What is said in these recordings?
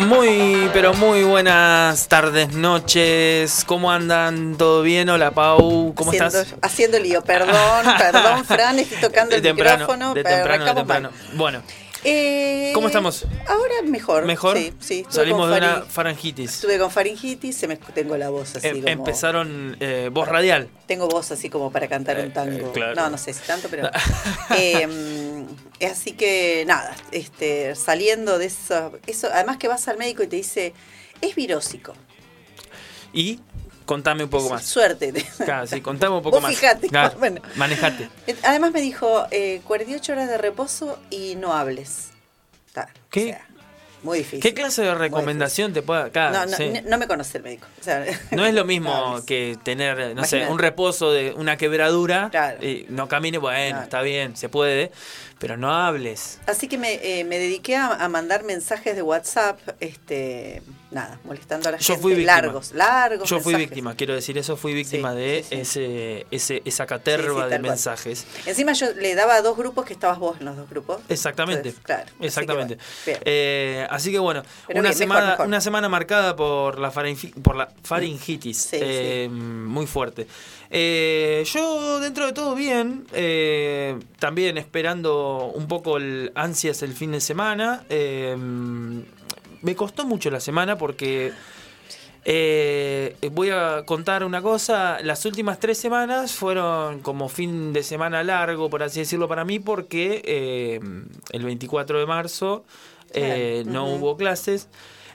Muy, pero muy buenas tardes, noches. ¿Cómo andan? ¿Todo bien? Hola, Pau. ¿Cómo haciendo, estás? Haciendo lío, perdón, perdón, Fran, estoy tocando el micrófono. De temprano, de temprano. Bueno. Eh, ¿Cómo estamos? Ahora mejor. ¿Mejor? Sí, sí. Salimos de una faringitis. Estuve con faringitis, se me, tengo la voz así em, Empezaron eh, voz radial. Tengo voz así como para cantar un eh, tango. No, no sé si tanto, pero... Em, así que nada, este, saliendo de eso, eso... Además que vas al médico y te dice, es virósico. ¿Y? Contame un poco más. Suerte. Claro, sí, contame un poco Vos más. Fíjate, bueno. Manejate. Además me dijo, eh, 48 horas de reposo y no hables. ¿Qué? muy difícil. ¿Qué clase de recomendación te puede acá? No, no, no, me conoce el médico. no es lo mismo que tener, no sé, un reposo de una quebradura. Y no camine, bueno, está bien, se puede pero no hables. Así que me, eh, me dediqué a, mandar mensajes de WhatsApp, este, nada, molestando a la Yo gente. Fui. Largos, largos. Yo fui víctima, quiero decir eso, fui víctima de Ese, ese, esa caterva de mensajes. Encima yo le daba a dos grupos que estabas vos en los dos grupos. Exactamente. claro. Exactamente. Eh, así que, bueno, una, semana, una semana marcada por la, por la faringitis, eh, muy fuerte. Eh, yo, dentro de todo, bien. Eh, también esperando un poco el ansias el fin de semana. Eh, me costó mucho la semana porque. voy a contar una cosa, las últimas tres semanas fueron como fin de semana largo, por así decirlo, para mí, porque el 24 de marzo no hubo clases.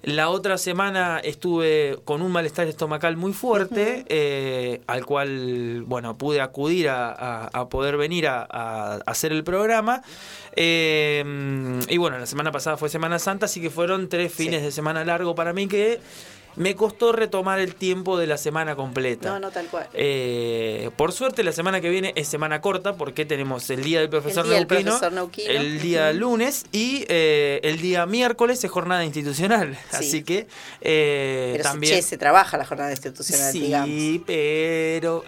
La otra semana estuve con un malestar estomacal muy fuerte, eh, al cual, bueno, pude acudir a, poder venir a, hacer el programa. Eh, y bueno, la semana pasada fue Semana Santa, así que fueron tres fines de semana largo para mí que me costó retomar el tiempo de la semana completa. No, no, tal cual. Eh, por suerte, la semana que viene es semana corta porque tenemos el día del profesor, el Neuquino, Neuquino, el día lunes y eh, el día miércoles es jornada institucional. Así que eh, también. se trabaja la jornada institucional, sí, pero.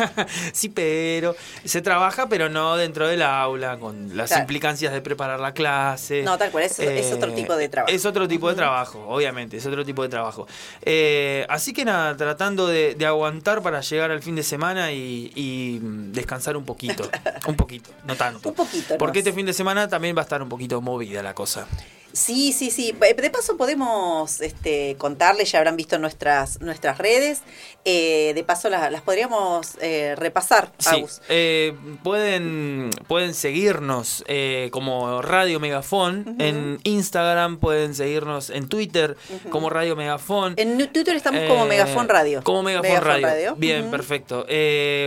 sí, pero. Se trabaja, pero no dentro del aula, con las implicancias de preparar la clase. No, tal cual, es, es otro tipo de trabajo. Es otro tipo de trabajo, obviamente, es otro tipo de trabajo. Eh, así que nada, tratando de, aguantar para llegar al fin de semana y, descansar un poquito. un poquito, no tanto. Un poquito. Porque este fin de semana también va a estar un poquito movida la cosa. Sí, sí, sí. De paso podemos este, contarles, ya habrán visto nuestras, nuestras redes. Eh, de paso las, podríamos eh, repasar. Sí. Eh, pueden, pueden seguirnos como Radio Megafón en Instagram, pueden seguirnos en Twitter como Radio Megafón. En Twitter estamos como Megafón Radio. Como Megafón, Radio. Bien, perfecto.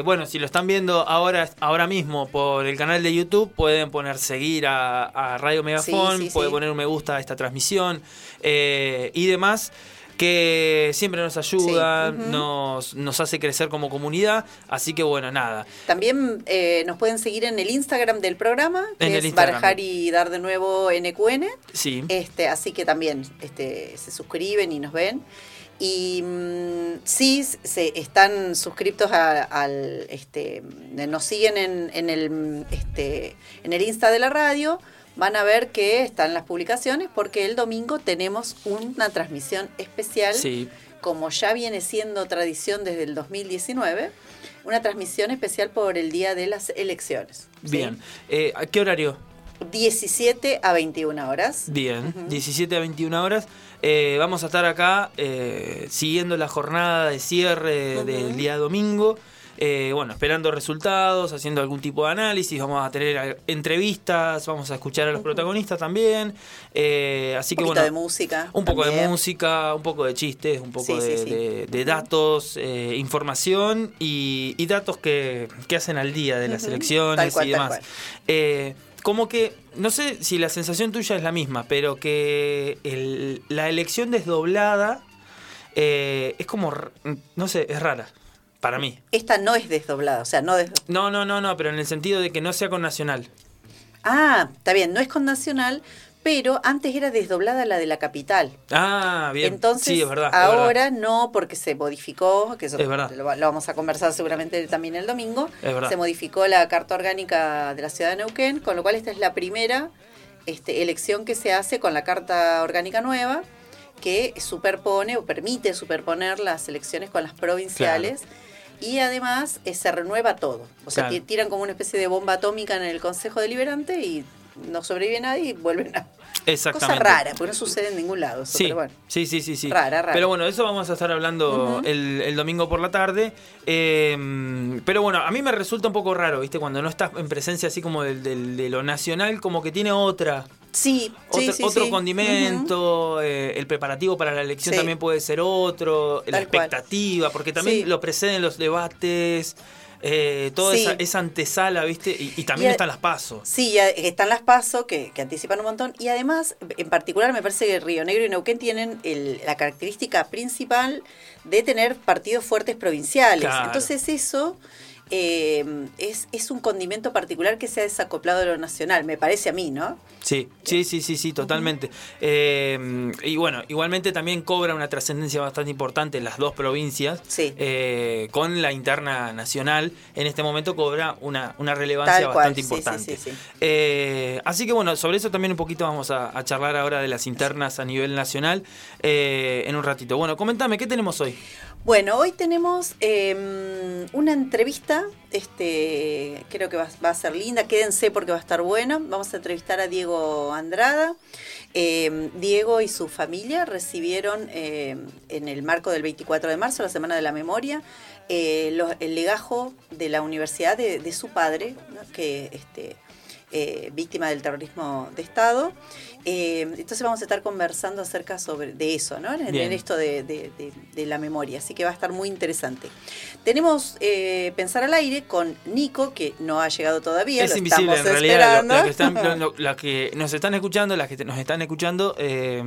bueno, si lo están viendo ahora, ahora mismo por el canal de YouTube, pueden poner seguir a, Radio Megafón, pueden poner un me gusta esta transmisión eh, y demás que siempre nos ayuda, nos, nos hace crecer como comunidad. Así que bueno, nada. También eh, nos pueden seguir en el Instagram del programa, que es Barajar y Dar de Nuevo NQN. Sí. Este, así que también este, se suscriben y nos ven. Y mm, sí, se, están suscriptos al, este, nos siguen en, en, el, este, en el Insta de la radio van a ver que están las publicaciones porque el domingo tenemos una transmisión especial, como ya viene siendo tradición desde el 2019, una transmisión especial por el día de las elecciones. Bien, eh, ¿a qué horario? 17 a 21 horas. Bien, 17 a 21 horas. Eh, vamos a estar acá eh, siguiendo la jornada de cierre del día domingo. Eh, bueno, esperando resultados, haciendo algún tipo de análisis, vamos a tener entrevistas, vamos a escuchar a los protagonistas también. Eh, así que bueno. de música. Un poco de música, un poco de chistes, un poco de, datos, eh, información y, datos que, hacen al día de las elecciones y demás. como que, no sé si la sensación tuya es la misma, pero que la elección desdoblada es como, no sé, es rara. Para mí. Esta no es desdoblada, o sea, no des- No, no, no, no, pero en el sentido de que no sea con Nacional. Ah, está bien, no es con Nacional, pero antes era desdoblada la de la capital. Ah, bien. Entonces, sí, es verdad. es ahora verdad. no, porque se modificó, que eso Es verdad. Lo, lo vamos a conversar seguramente también el domingo, Es verdad. se modificó la Carta Orgánica de la Ciudad de Neuquén, con lo cual esta es la primera este, elección que se hace con la Carta Orgánica nueva, que superpone o permite superponer las elecciones con las provinciales. Y además eh, se renueva todo. O sea, Claro. ti- tiran como una especie de bomba atómica en el Consejo Deliberante y no sobrevive nadie y vuelven a... Exactamente. Cosa rara, porque no sucede en ningún lado. Eso, Sí, pero bueno. sí, sí, sí, sí. Rara, rara. Pero bueno, eso vamos a estar hablando el, el domingo por la tarde. Eh, pero bueno, a mí me resulta un poco raro, ¿viste? Cuando no estás en presencia así como del, del- de lo nacional, como que tiene otra. Sí, sí, otro, sí, otro sí. condimento, eh, el preparativo para la elección también puede ser otro, la cual. expectativa, porque también lo preceden los debates, eh, toda esa, esa antesala, ¿viste? Y, y también Y están las pasos. Sí, están las PASO que, que anticipan un montón y además, en particular, me parece que Río Negro y Neuquén tienen el- la característica principal de tener partidos fuertes provinciales. Claro. Entonces eso eh, es, es un condimento particular que se ha desacoplado de lo nacional, me parece a mí, ¿no? Sí, sí, sí, sí, sí, totalmente. Eh, y bueno, igualmente también cobra una trascendencia bastante importante en las dos provincias. Sí. Eh, con la interna nacional, en este momento cobra una, una relevancia Tal bastante importante. sí, sí. Así que bueno, sobre eso también un poquito vamos a, a charlar ahora de las internas a nivel nacional eh, en un ratito. Bueno, comentame, ¿qué tenemos hoy? Bueno, hoy tenemos eh, una entrevista, este, creo que va, a ser linda, quédense porque va a estar buena. Vamos a entrevistar a Diego Andrada. Eh, Diego y su familia recibieron eh, en el marco del 24 de marzo, la Semana de la Memoria, eh, el legajo de la universidad de, su padre, que este, eh, víctima del terrorismo de Estado. Eh, entonces vamos a estar conversando acerca sobre de eso, ¿no? En, esto de, de- de- de la memoria, así que va a estar muy interesante. Tenemos eh, Pensar al aire con Nico, que no ha llegado todavía, es lo invisible estamos en realidad. lo- esperando. la que están- lo- lo- la que nos están escuchando, las que te- nos están escuchando, eh,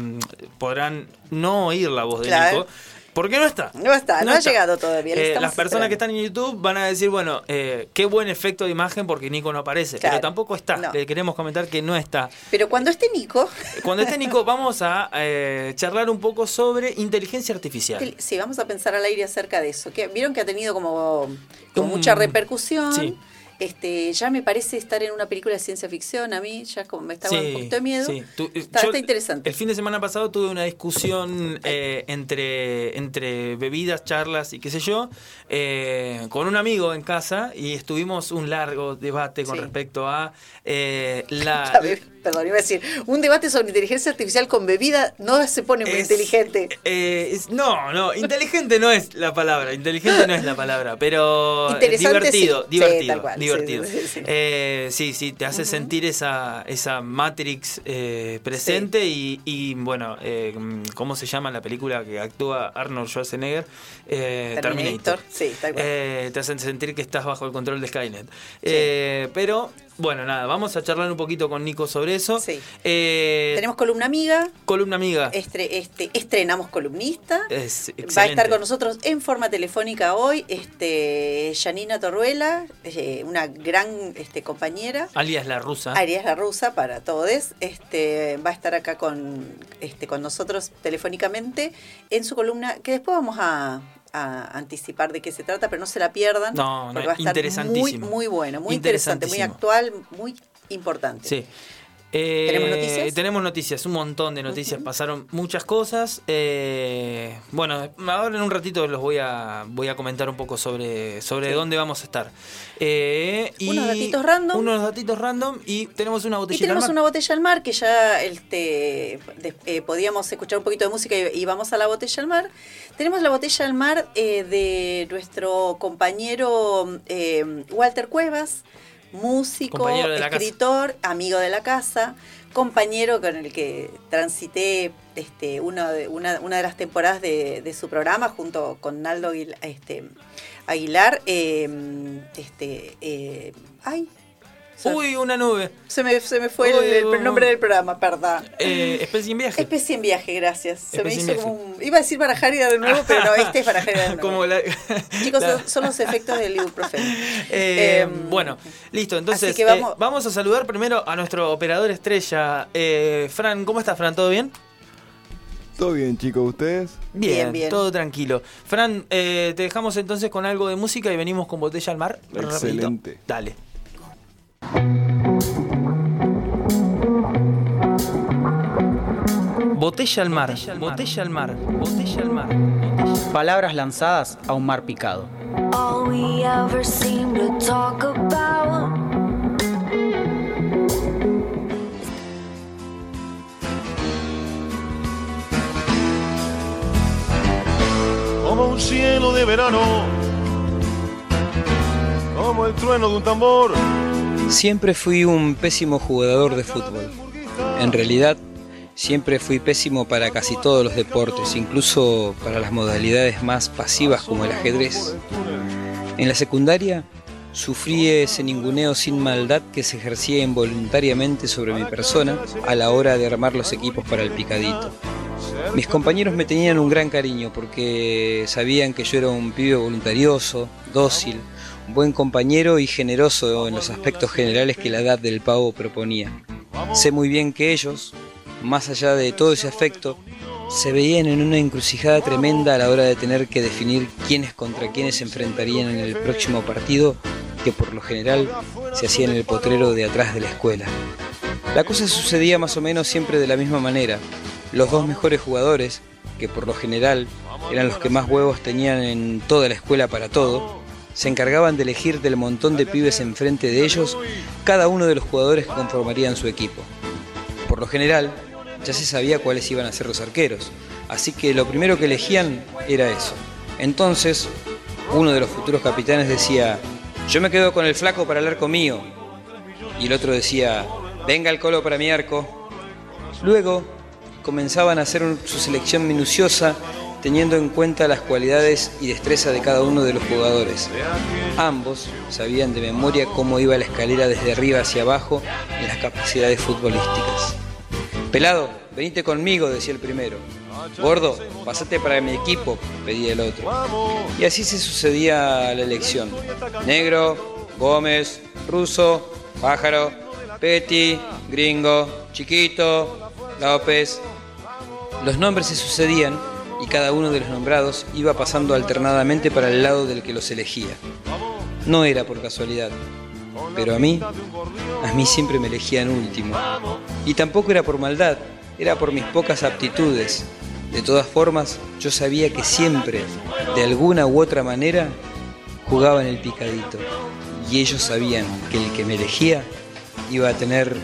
podrán no oír la voz de Claro. Nico. Porque no está. No está, no ha llegado todavía, Eh, las personas esperando. que están en YouTube van a decir, bueno, eh, qué buen efecto de imagen porque Nico no aparece. Claro. Pero tampoco está. No. Le queremos comentar que no está. Pero cuando esté Nico, Cuando esté Nico, vamos a eh, charlar un poco sobre inteligencia artificial. sí, vamos a pensar al aire acerca de eso. Que, Vieron que ha tenido como, como Un- mucha repercusión. sí. Este, ya me parece estar en una película de ciencia ficción a mí, ya como me estaba un poquito de miedo. sí. Tú- Está, yo está interesante. El fin de semana pasado tuve una discusión eh, entre, entre bebidas, charlas y qué sé yo, eh, con un amigo en casa y estuvimos un largo debate con Sí. respecto a eh, la... Perdón, iba a decir, un debate sobre inteligencia artificial con bebida no se pone muy Es- inteligente. eh, es- no, no, inteligente no es la palabra, inteligente no es la palabra, pero Interesante, divertido, sí. divertido, Sí, tal cual, sí, divertido. sí, sí. Eh, sí, sí, te hace sentir esa, esa Matrix eh, presente y, y, bueno, ¿cómo se llama la película que actúa Arnold Schwarzenegger? Terminator, sí, tal cual. Te hacen sentir que estás bajo el control de Skynet. Pero, bueno, nada, vamos a charlar un poquito con Nico sobre eso. Sí. Eh, Tenemos columna amiga, columna amiga. estre- este, estrenamos columnista. Es Va a estar con nosotros en forma telefónica hoy este, Janina Torruela, eh, una gran este, compañera. Alias la rusa. Arias la rusa para todos. Este, va a estar acá con, este, con nosotros telefónicamente en su columna, que después vamos a, a anticipar de qué se trata, pero no se la pierdan. No, no, porque va a estar muy, muy bueno, muy interesante, muy actual, muy importante. Sí. Eh, ¿Tenemos noticias? Tenemos noticias, un montón de noticias. Pasaron muchas cosas. Eh, bueno, ahora en un ratito los voy a voy a comentar un poco sobre, sobre Sí. dónde vamos a estar. Eh, y Unos datitos random. Unos datitos random y tenemos una Y tenemos al mar. una botella al mar que ya este, de- eh, podíamos escuchar un poquito de música y, y vamos a la botella al mar. Tenemos la botella al mar eh, de nuestro compañero eh, Walter Cuevas, músico, casa. escritor, amigo de la casa, compañero con el que transité este, uno de- una, una de las temporadas de, de su programa junto con Naldo Aguil- este, Aguilar. eh, este, eh, ay, Uy, una nube. Se me, se me fue el, Uy, el uy, nombre del programa, perdón. Eh, especie en viaje. Especie en viaje, gracias. Se me Especie hizo viaje. como un... Iba a decir Barajarida de nuevo, pero no, este es Barajarida de nuevo. Como la- Chicos, la- son, son los efectos del ibuprofeno. Eh, Em, bueno, listo. Entonces, eh, vamos- vamos... a saludar primero a nuestro operador estrella. Eh, Fran, ¿cómo estás, Fran? ¿Todo bien? Todo bien, chicos, ¿ustedes? Bien, bien. todo tranquilo. Fran, eh, te dejamos entonces con algo de música y venimos con Botella al Mar. rapidito. Excelente. Dale. Botella al mar, botella al mar, botella al mar. Palabras lanzadas a un mar picado. All we ever seem to talk about. como un cielo de verano, como el trueno de un tambor. Siempre fui un pésimo jugador de fútbol. En realidad, siempre fui pésimo para casi todos los deportes, incluso para las modalidades más pasivas como el ajedrez. En la secundaria, sufrí ese ninguneo sin maldad que se ejercía involuntariamente sobre mi persona a la hora de armar los equipos para el picadito. Mis compañeros me tenían un gran cariño porque sabían que yo era un pibe voluntarioso, dócil, buen compañero y generoso en los aspectos generales que la edad del pavo proponía. Sé muy bien que ellos, más allá de todo ese afecto, se veían en una encrucijada tremenda a la hora de tener que definir quiénes contra quiénes se enfrentarían en el próximo partido que por lo general se hacía en el potrero de atrás de la escuela. La cosa sucedía más o menos siempre de la misma manera. Los dos mejores jugadores, que por lo general eran los que más huevos tenían en toda la escuela para todo, se encargaban de elegir del montón de pibes enfrente de ellos cada uno de los jugadores que conformarían su equipo. Por lo general, ya se sabía cuáles iban a ser los arqueros, así que lo primero que elegían era eso. Entonces, uno de los futuros capitanes decía, yo me quedo con el flaco para el arco mío, y el otro decía, venga el colo para mi arco. Luego, comenzaban a hacer su selección minuciosa teniendo en cuenta las cualidades y destreza de cada uno de los jugadores. Ambos sabían de memoria cómo iba la escalera desde arriba hacia abajo en las capacidades futbolísticas. Pelado, venite conmigo, decía el primero. Gordo, pasate para mi equipo, pedía el otro. Y así se sucedía la elección. Negro, Gómez, Ruso, Pájaro, Petty, Gringo, Chiquito, López. Los nombres se sucedían y cada uno de los nombrados iba pasando alternadamente para el lado del que los elegía. No era por casualidad, pero a mí, a mí siempre me elegían último. Y tampoco era por maldad, era por mis pocas aptitudes. De todas formas, yo sabía que siempre, de alguna u otra manera, jugaba en el picadito. Y ellos sabían que el que me elegía iba a tener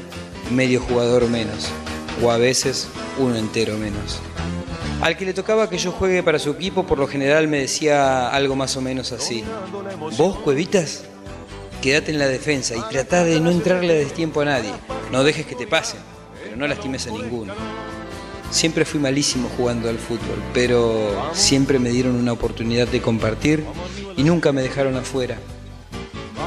medio jugador menos, o a veces uno entero menos. Al que le tocaba que yo juegue para su equipo, por lo general me decía algo más o menos así. ¿Vos, Cuevitas? Quédate en la defensa y tratá de no entrarle a destiempo a nadie. No dejes que te pasen, pero no lastimes a ninguno. Siempre fui malísimo jugando al fútbol, pero siempre me dieron una oportunidad de compartir y nunca me dejaron afuera.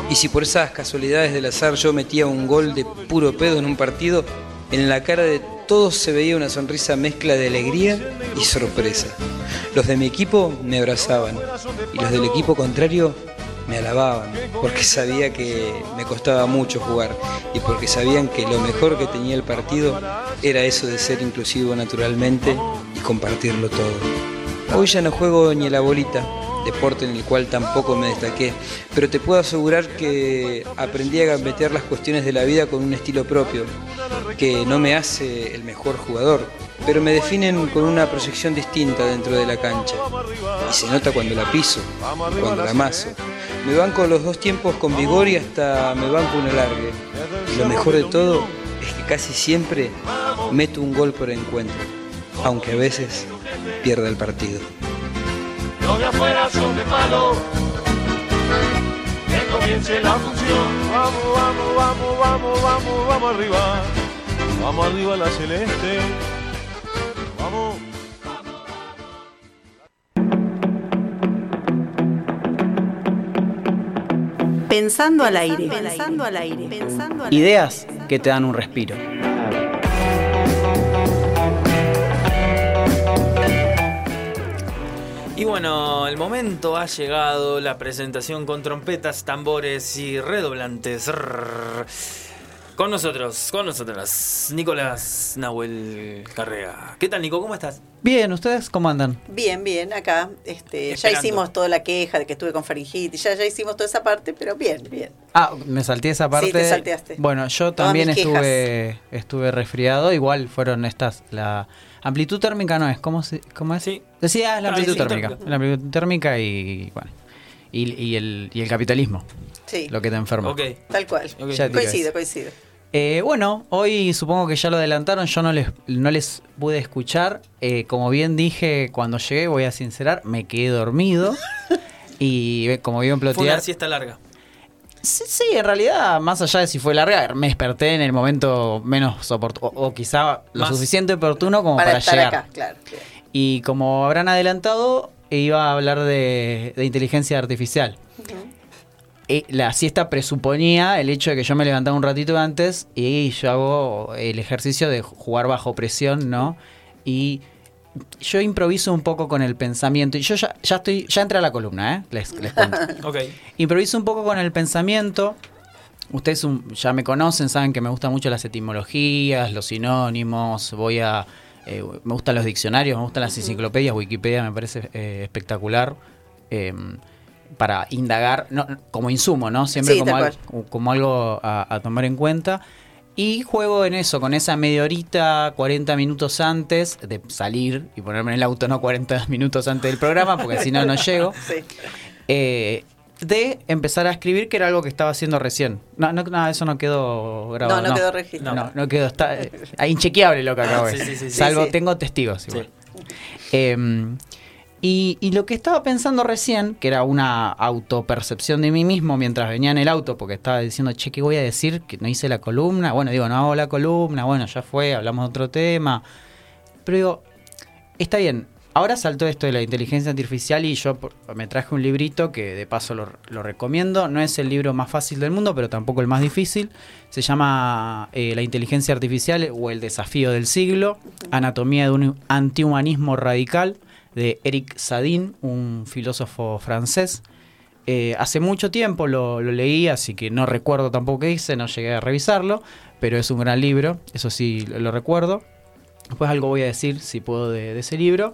Y si por esas casualidades del azar yo metía un gol de puro pedo en un partido, en la cara de todos se veía una sonrisa mezcla de alegría y sorpresa. Los de mi equipo me abrazaban y los del equipo contrario me alababan, porque sabía que me costaba mucho jugar y porque sabían que lo mejor que tenía el partido era eso de ser inclusivo naturalmente y compartirlo todo. Hoy ya no juego ni la bolita, deporte en el cual tampoco me destaqué, pero te puedo asegurar que aprendí a gambetear las cuestiones de la vida con un estilo propio, que no me hace el mejor jugador, pero me definen con una proyección distinta dentro de la cancha. Y se nota cuando la piso, cuando la amaso. Me banco los dos tiempos con vigor y hasta me banco un alargue. Y lo mejor de todo es que casi siempre meto un gol por encuentro, aunque a veces pierda el partido. Los de afuera son de palo. Que comience la función. Vamos, vamos, vamos, vamos, vamos, vamos arriba. Vamos arriba la celeste. Vamos. Pensando al aire. Pensando al aire. Pensando al aire. Ideas que te dan un respiro. Y bueno, el momento ha llegado, la presentación con trompetas, tambores y redoblantes. Con nosotros, con nosotras, Nicolás Nahuel Carrea. ¿Qué tal, Nico? ¿Cómo estás? Bien, ¿ustedes cómo andan? Bien, bien, acá. Este, ya hicimos toda la queja de que estuve con faringitis, ya, ya hicimos toda esa parte, pero bien, bien. Ah, me salté esa parte. Sí, te salteaste. Bueno, yo Todas también estuve estuve resfriado. Igual fueron estas. La amplitud térmica no es. ¿Cómo, se, cómo es? Sí. Decía es la Ah, amplitud sí, térmica. La amplitud térmica y. Bueno. Y, y el, y el capitalismo. Sí, Lo que te enferma. Ok. tal cual. Coincido, coincido. Eh, bueno, hoy supongo que ya lo adelantaron, yo no les, no les pude escuchar. Eh, como bien dije cuando llegué, voy a sincerar, me quedé dormido. y eh, como vieron Fue una plotear... siesta larga. Sí, sí, en realidad, más allá de si fue larga, me desperté en el momento menos oportuno, o, o quizá lo Más. suficiente oportuno como para, Para, estar llegar. acá, claro. bien. Y como habrán adelantado, iba a hablar de, de inteligencia artificial. La siesta presuponía el hecho de que yo me levantaba un ratito antes y yo hago el ejercicio de jugar bajo presión, ¿no? Y yo improviso un poco con el pensamiento. Y yo ya, ya estoy, ya entré a la columna, ¿eh? Les, les cuento. Ok. Improviso un poco con el pensamiento. Ustedes un- ya me conocen, saben que me gustan mucho las etimologías, los sinónimos, voy a... eh, me gustan los diccionarios, me gustan las enciclopedias, Wikipedia me parece eh, espectacular eh, para indagar, no, como insumo, ¿no? Siempre Sí, como, al- como algo a, a tomar en cuenta. Y juego en eso, con esa media horita, 40 minutos antes de salir y ponerme en el auto, no 40 minutos antes del programa, porque si no, no llego Sí. eh, de empezar a escribir, que era algo que estaba haciendo recién. No, no, no, eso no quedó grabado. No, no quedó registro. No, no quedó. Está eh, inchequeable lo que acabo de Sí, decir. sí, sí, sí. Salvo tengo testigos. igual. Sí. Eh, y, lo que estaba pensando recién, que era una autopercepción de mí mismo mientras venía en el auto, porque estaba diciendo, che, ¿qué voy a decir? Que no hice la columna. Bueno, digo, no hago la columna, bueno, ya fue, hablamos de otro tema. Pero digo, está bien. Ahora saltó esto de la inteligencia artificial y yo me traje un librito que de paso lo, lo recomiendo. No es el libro más fácil del mundo, pero tampoco el más difícil. Se llama eh, La inteligencia artificial o el desafío del siglo. Anatomía de un antihumanismo radical de Eric Sadin, un filósofo francés. Eh, hace mucho tiempo lo, leí, así que no recuerdo tampoco qué dice, no llegué a revisarlo, pero es un gran libro, eso sí lo, recuerdo. Después algo voy a decir, si puedo, de, ese libro.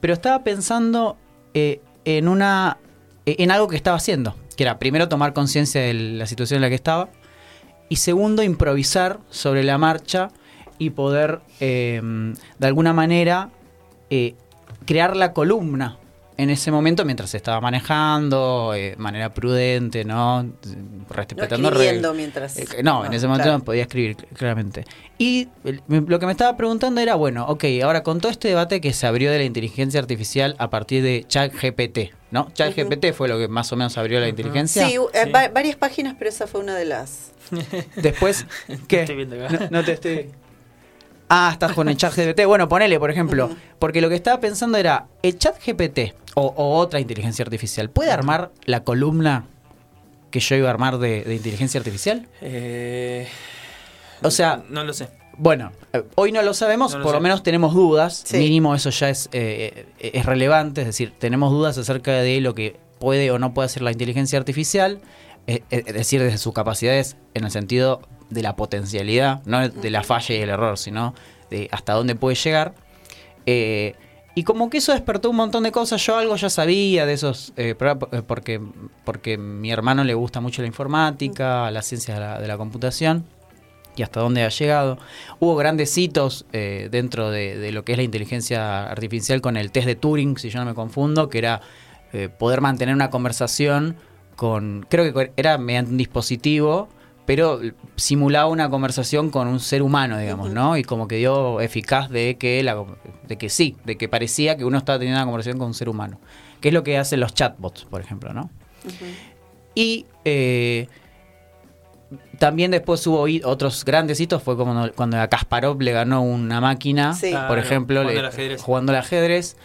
Pero estaba pensando eh, en una eh, en algo que estaba haciendo, que era primero tomar conciencia de la situación en la que estaba y segundo improvisar sobre la marcha y poder de alguna manera crear la columna en ese momento mientras se estaba manejando, eh, de manera prudente, ¿no? No Respetando escribiendo reglas. mientras. Eh, no, en ese momento claro. no podía escribir cl- claramente. Y lo que me estaba preguntando era, bueno, ok, ahora con todo este debate que se abrió de la inteligencia artificial a partir de ChatGPT, ¿no? ChatGPT fue lo que más o menos abrió la inteligencia. Sí, eh, va- varias páginas, pero esa fue una de las. Después, ¿qué? Estoy viendo acá. No, no te estoy... Ah, estás con el chat GPT. Bueno, ponele, por ejemplo. Porque lo que estaba pensando era, el chat GPT o, o otra inteligencia artificial, ¿puede armar la columna que yo iba a armar de, de inteligencia artificial? Eh, O sea, no lo sé. bueno, eh, hoy no lo sabemos, No lo por lo menos tenemos dudas. Sí. Mínimo eso ya es, eh, eh, es relevante, es decir, tenemos dudas acerca de lo que puede o no puede hacer la inteligencia artificial, es decir, desde sus capacidades en el sentido de la potencialidad, no de la falla y el error, sino de hasta dónde puede llegar. Eh, y como que eso despertó un montón de cosas. Yo algo ya sabía de esos, eh, eh, porque, porque mi hermano le gusta mucho la informática, las ciencias de la, de la computación y hasta dónde ha llegado. Hubo grandes hitos eh, dentro de, de lo que es la inteligencia artificial con el test de Turing, si yo no me confundo, que era eh, poder mantener una conversación con, creo que era mediante un dispositivo, pero simulaba una conversación con un ser humano, digamos, ¿no? Y como que dio eficaz de que, la, de que sí, de que parecía que uno estaba teniendo una conversación con un ser humano. Que es lo que hacen los chatbots, por ejemplo, ¿no? Y eh, también después hubo otros grandes hitos, fue como cuando a Kasparov le ganó una máquina, Sí. por Claro, ejemplo, jugando le- al ajedrez. jugando al ajedrez.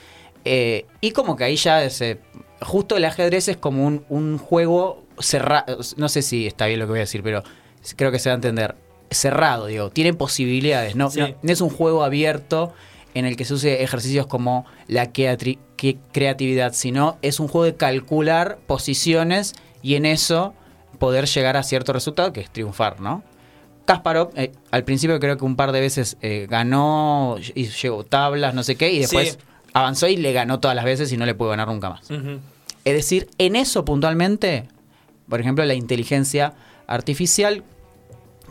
Eh, y como que ahí ya ese, justo el ajedrez es como un, un juego cerrado, no sé si está bien lo que voy a decir, pero creo que se va a entender. Cerrado, digo, tiene posibilidades, no, Sí. no, no es un juego abierto en el que se use ejercicios como la creatividad, sino es un juego de calcular posiciones y en eso poder llegar a cierto resultado que es triunfar, ¿no? Kasparov, eh, al principio creo que un par de veces eh, ganó y llegó tablas, no sé qué, y después Sí. avanzó y le ganó todas las veces y no le pudo ganar nunca más. Es decir, en eso puntualmente, por ejemplo, la inteligencia artificial,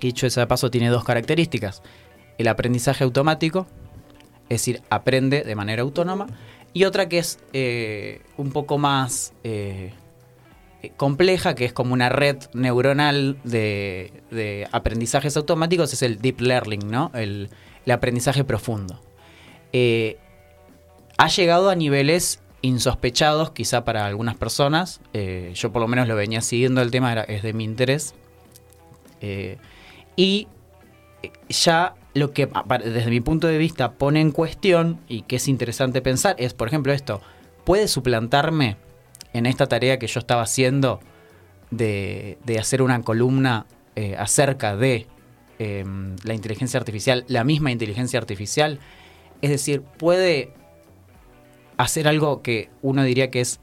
que dicho de paso, tiene dos características. El aprendizaje automático, es decir, aprende de manera autónoma, y otra que es eh, un poco más eh, compleja, que es como una red neuronal de, aprendizajes automáticos, es el deep learning, ¿no? El, el aprendizaje profundo. Eh, ha llegado a niveles insospechados, quizá para algunas personas. Eh, yo por lo menos lo venía siguiendo, el tema era, es de mi interés. Eh, y eh, ya lo que desde mi punto de vista pone en cuestión y que es interesante pensar es, por ejemplo, esto, ¿puede suplantarme en esta tarea que yo estaba haciendo de, de hacer una columna acerca de eh, la inteligencia artificial, la misma inteligencia artificial? Es decir, ¿puede hacer algo que uno diría que es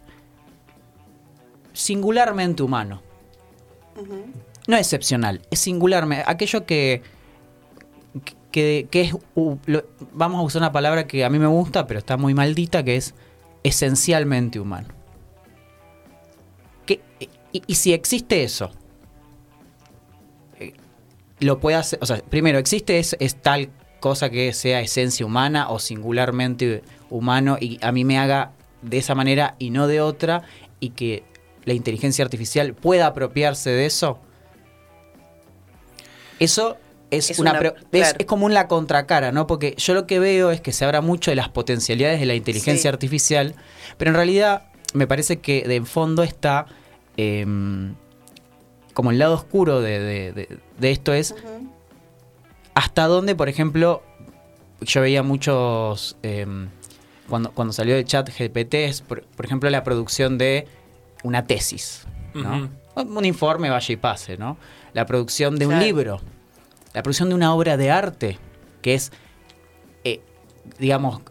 singularmente humano? No excepcional, es singularmente. Aquello que, que, que es. lo- vamos a usar una palabra que a mí me gusta, pero está muy maldita, que es esencialmente humano. Que- y, y si existe eso, eh, lo puede hacer. O sea, primero, ¿existe es, es tal cosa que sea esencia humana o singularmente humano y a mí me haga de esa manera y no de otra y que la inteligencia artificial pueda apropiarse de eso? Eso es, Es una, es- es como una contracara, ¿no? Porque yo lo que veo es que se habla mucho de las potencialidades de la inteligencia Sí. artificial, pero en realidad me parece que de fondo está em, como el lado oscuro de, de- de- de esto es hasta dónde, por ejemplo, yo veía muchos em, cuando, cuando salió de chat GPT, es, por, por ejemplo, la producción de una tesis, ¿no? Un informe, vaya y pase, ¿no? La producción de un Claro. libro, la producción de una obra de arte, que es, eh, digamos,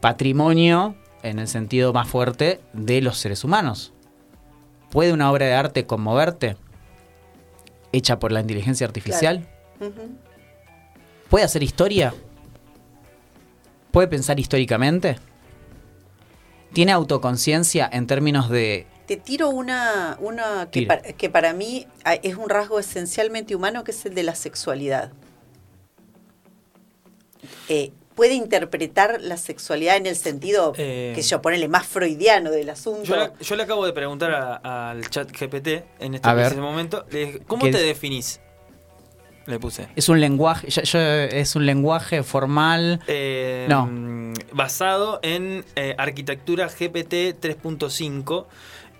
patrimonio en el sentido más fuerte de los seres humanos. ¿Puede una obra de arte conmoverte? Hecha por la inteligencia artificial. ¿Puede hacer historia? ¿Puede pensar históricamente? ¿Tiene autoconciencia en términos de... Te tiro una, una que, para, que para mí ah, es un rasgo esencialmente humano, que es el de la sexualidad. Eh, puede interpretar la sexualidad en el sentido Eh. que yo ponele más freudiano del asunto. Yo, le- yo le acabo de preguntar al chat GPT en este ver. preciso momento, ¿cómo ¿Qué te dice? definís? Le puse. Es un lenguaje, yo- yo- es un lenguaje formal. Eh, No. mm, Basado en eh, arquitectura GPT 3.5.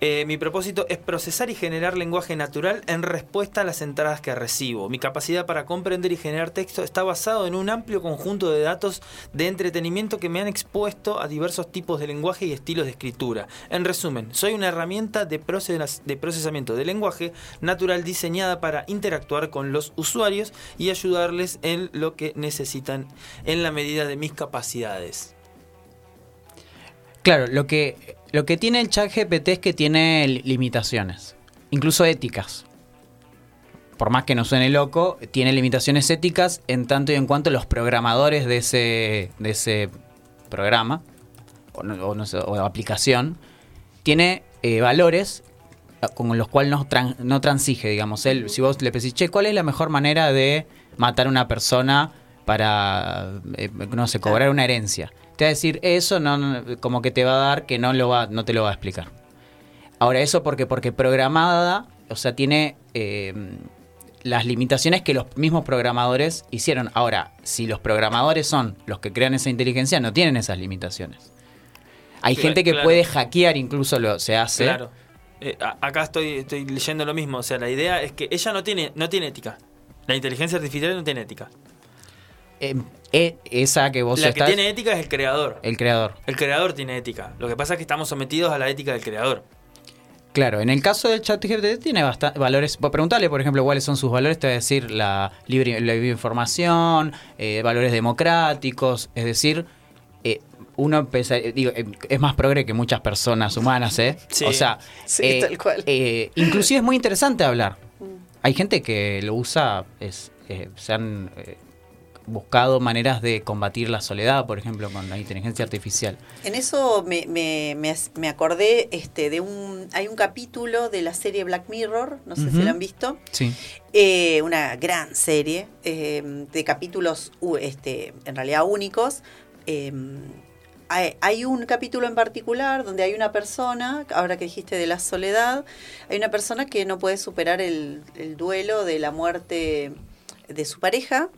Eh, mi propósito es procesar y generar lenguaje natural en respuesta a las entradas que recibo. Mi capacidad para comprender y generar texto está basado en un amplio conjunto de datos de entretenimiento que me han expuesto a diversos tipos de lenguaje y estilos de escritura. En resumen, soy una herramienta de, de procesamiento de lenguaje natural diseñada para interactuar con los usuarios y ayudarles en lo que necesitan en la medida de mis capacidades. Claro, lo que, lo que tiene el chat GPT es que tiene li- limitaciones, incluso éticas. Por más que no suene loco, tiene limitaciones éticas en tanto y en cuanto los programadores de ese, de ese programa o, no- o no sé, o aplicación tiene eh, valores ah, con los cuales no, tran- no transige, digamos. Él, si vos le decís, che, ¿cuál es la mejor manera de matar a una persona para, eh, no sé, cobrar una herencia? Te va a decir, eso no, no, como que te va a dar que no, lo va, no te lo va a explicar. Ahora, eso porque, porque programada, o sea, tiene eh, las limitaciones que los mismos programadores hicieron. Ahora, si los programadores son los que crean esa inteligencia, no tienen esas limitaciones. Hay gente que claro. puede hackear, incluso lo se hace. Claro. Eh, acá estoy, estoy leyendo lo mismo. O sea, la idea es que ella no tiene, no tiene ética. La inteligencia artificial no tiene ética. Eh, eh, esa que vos la que estás, tiene ética es el creador. el creador. El creador tiene ética. Lo que pasa es que estamos sometidos a la ética del creador. Claro, en el caso del chat GPT tiene bastante valores. Vos Preguntale, por ejemplo, cuáles son sus valores. Te va a decir la libre, la libre información, eh, valores democráticos. Es decir, eh, uno digo, eh, es más progre que muchas personas humanas, ¿eh? Sí. O sea, Sí, eh, tal cual. eh, inclusive es muy interesante hablar. Hay gente que lo usa, es, eh, se han eh, buscado maneras de combatir la soledad, por ejemplo, con la inteligencia artificial. En eso me, me- me me acordé este, de un. Hay un capítulo de la serie Black Mirror, no sé si lo han visto. Sí. Eh, una gran serie eh, de capítulos este, en realidad únicos. Eh, hay, hay un capítulo en particular donde hay una persona, ahora que dijiste de la soledad, hay una persona que no puede superar el, el duelo de la muerte de su pareja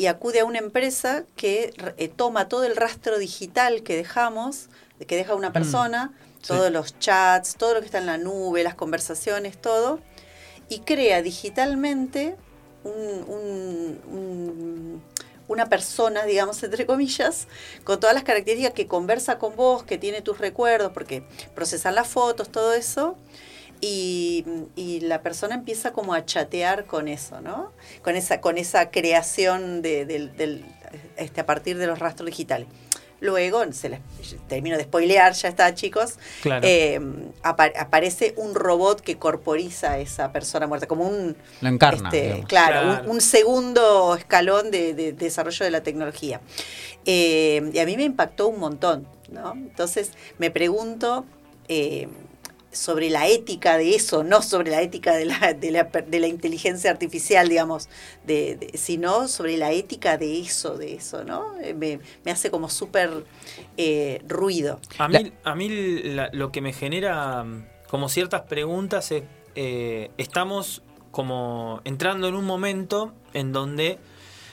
y acude a una empresa que eh, toma todo el rastro digital que dejamos, que deja una persona, sí. todos los chats, todo lo que está en la nube, las conversaciones, todo, y crea digitalmente un- un- un- una persona, digamos, entre comillas, con todas las características que conversa con vos, que tiene tus recuerdos, porque procesan las fotos, todo eso, y, y la persona empieza como a chatear con eso, ¿no? Con esa, con esa creación de, del- del- este, a partir de los rastros digitales. Luego, se les, termino de spoilear, ya está, chicos. Claro. eh, apa- aparece un robot que corporiza a esa persona muerta, como un. Lo encarna. este, claro, Claro. Un, un segundo escalón de, de desarrollo de la tecnología. Eh, y a mí me impactó un montón, ¿no? Entonces, me pregunto. eh, sobre la ética de eso, no sobre la ética de la, de la, per- de la inteligencia artificial, digamos, de, de- sino sobre la ética de eso, de eso, ¿no? Eh, Me, me hace como súper eh, ruido. A mí, a mí la- lo que me genera mm, como ciertas preguntas es, eh, estamos como entrando en un momento en donde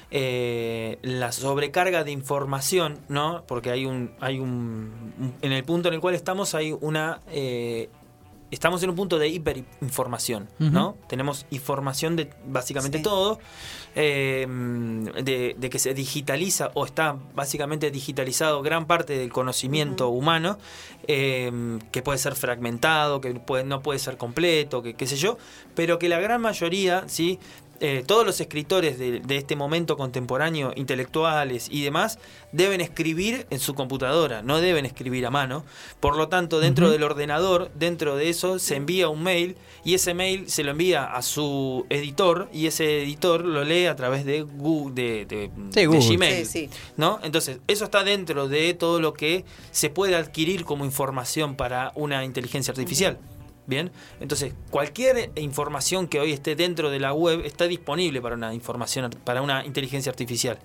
eh, la sobrecarga de información, ¿no? Porque hay un, hay un, un- en el punto en el cual estamos hay una, eh, estamos en un punto de hiperinformación, ¿no? Tenemos información de básicamente Sí. todo, eh, de, de que se digitaliza o está básicamente digitalizado gran parte del conocimiento humano, eh, que puede ser fragmentado, que puede, no puede ser completo, que qué sé yo, pero que la gran mayoría, ¿sí? Eh, todos los escritores de, de este momento contemporáneo, intelectuales y demás, deben escribir en su computadora, no deben escribir a mano. Por lo tanto, dentro del ordenador, dentro de eso, se envía un mail y ese mail se lo envía a su editor y ese editor lo lee a través de Google, de, de- Sí, de Google. Gmail. Sí, sí. ¿no? Entonces, eso está dentro de todo lo que se puede adquirir como información para una inteligencia artificial. Bien, entonces cualquier información que hoy esté dentro de la web está disponible para una información para una inteligencia artificial.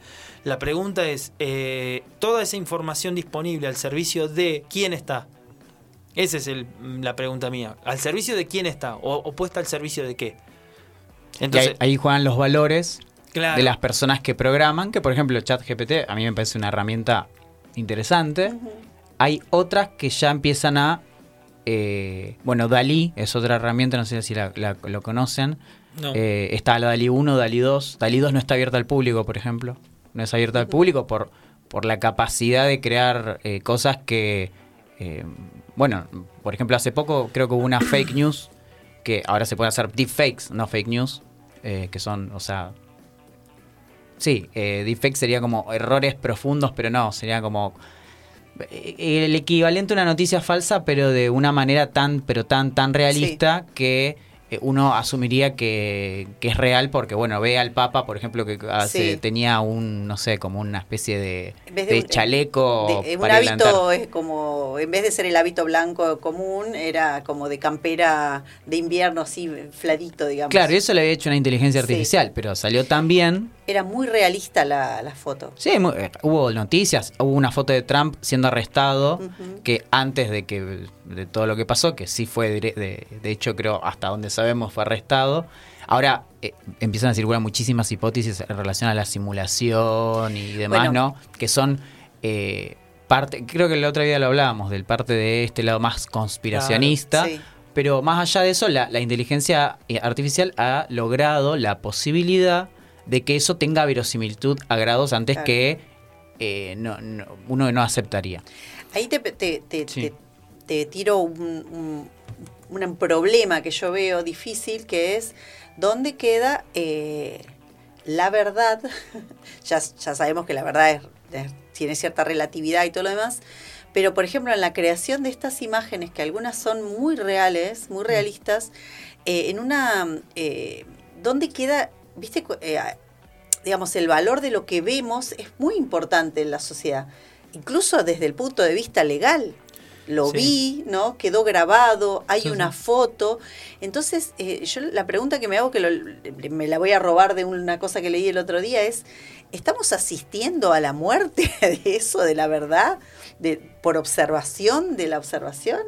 La pregunta es, eh, toda esa información disponible al servicio de quién está. Esa es el- la pregunta mía. ¿Al servicio de quién está? ¿O, o puesta al servicio de qué? Y Entonces, ahí, ahí juegan los valores claro, de las personas que programan, que por ejemplo ChatGPT a mí me parece una herramienta interesante. Hay otras que ya empiezan a... eh, bueno, Dalí es otra herramienta, no sé si la, la- lo conocen. no. Eh, está la Dalí 1, Dalí 2. Dalí 2 no está abierta al público, por ejemplo. No es abierta al público por, por la capacidad de crear eh, cosas que... bueno, por ejemplo, hace poco creo que hubo una fake news que ahora se puede hacer deepfakes, no fake news, que son, o sea... Sí, eh, deepfake sería como errores profundos, pero no, sería como el equivalente a una noticia falsa, pero de una manera tan, pero tan, tan realista que eh, uno asumiría que, que es real porque, bueno, ve al Papa, por ejemplo, que hace- Sí. tenía un, no sé, como una especie de, de de un- chaleco De- un para adelantar. hábito es como, en vez de ser el hábito blanco común, era como de campera de invierno así, fladito, digamos. Claro, y eso lo había hecho una inteligencia Sí. artificial, pero salió tan bien. Era muy realista la, la foto. Sí, mu- eh, hubo noticias, hubo una foto de Trump siendo arrestado, que antes de que de todo lo que pasó, que sí fue, de, de hecho creo hasta donde sabemos fue arrestado. Ahora eh, empiezan a circular muchísimas hipótesis en relación a la simulación y demás, Bueno. ¿no? Que son eh, parte, creo que el otro día lo hablábamos, del parte de este lado más conspiracionista. Sí. Pero más allá de eso, la, la inteligencia eh, artificial ha logrado la posibilidad de que eso tenga verosimilitud a grados antes Claro. que eh, no, no- uno no aceptaría. Ahí te, te, te, Sí. Te- tiro un, un- un problema que yo veo difícil, que es dónde queda eh, la verdad. ya, ya sabemos que la verdad es- es- tiene cierta relatividad y todo lo demás, pero por ejemplo en la creación de estas imágenes, que algunas son muy reales, muy realistas, eh, en una... eh, ¿Dónde queda, viste, eh, digamos, el valor de lo que vemos es muy importante en la sociedad, incluso desde el punto de vista legal. Lo Sí. vi, ¿no? Quedó grabado, hay Sí, una sí. foto. Entonces, eh, yo la pregunta que me hago, que lo- me la voy a robar de una cosa que leí el otro día, es, ¿estamos asistiendo a la muerte de eso, de la verdad, de, por observación de la observación?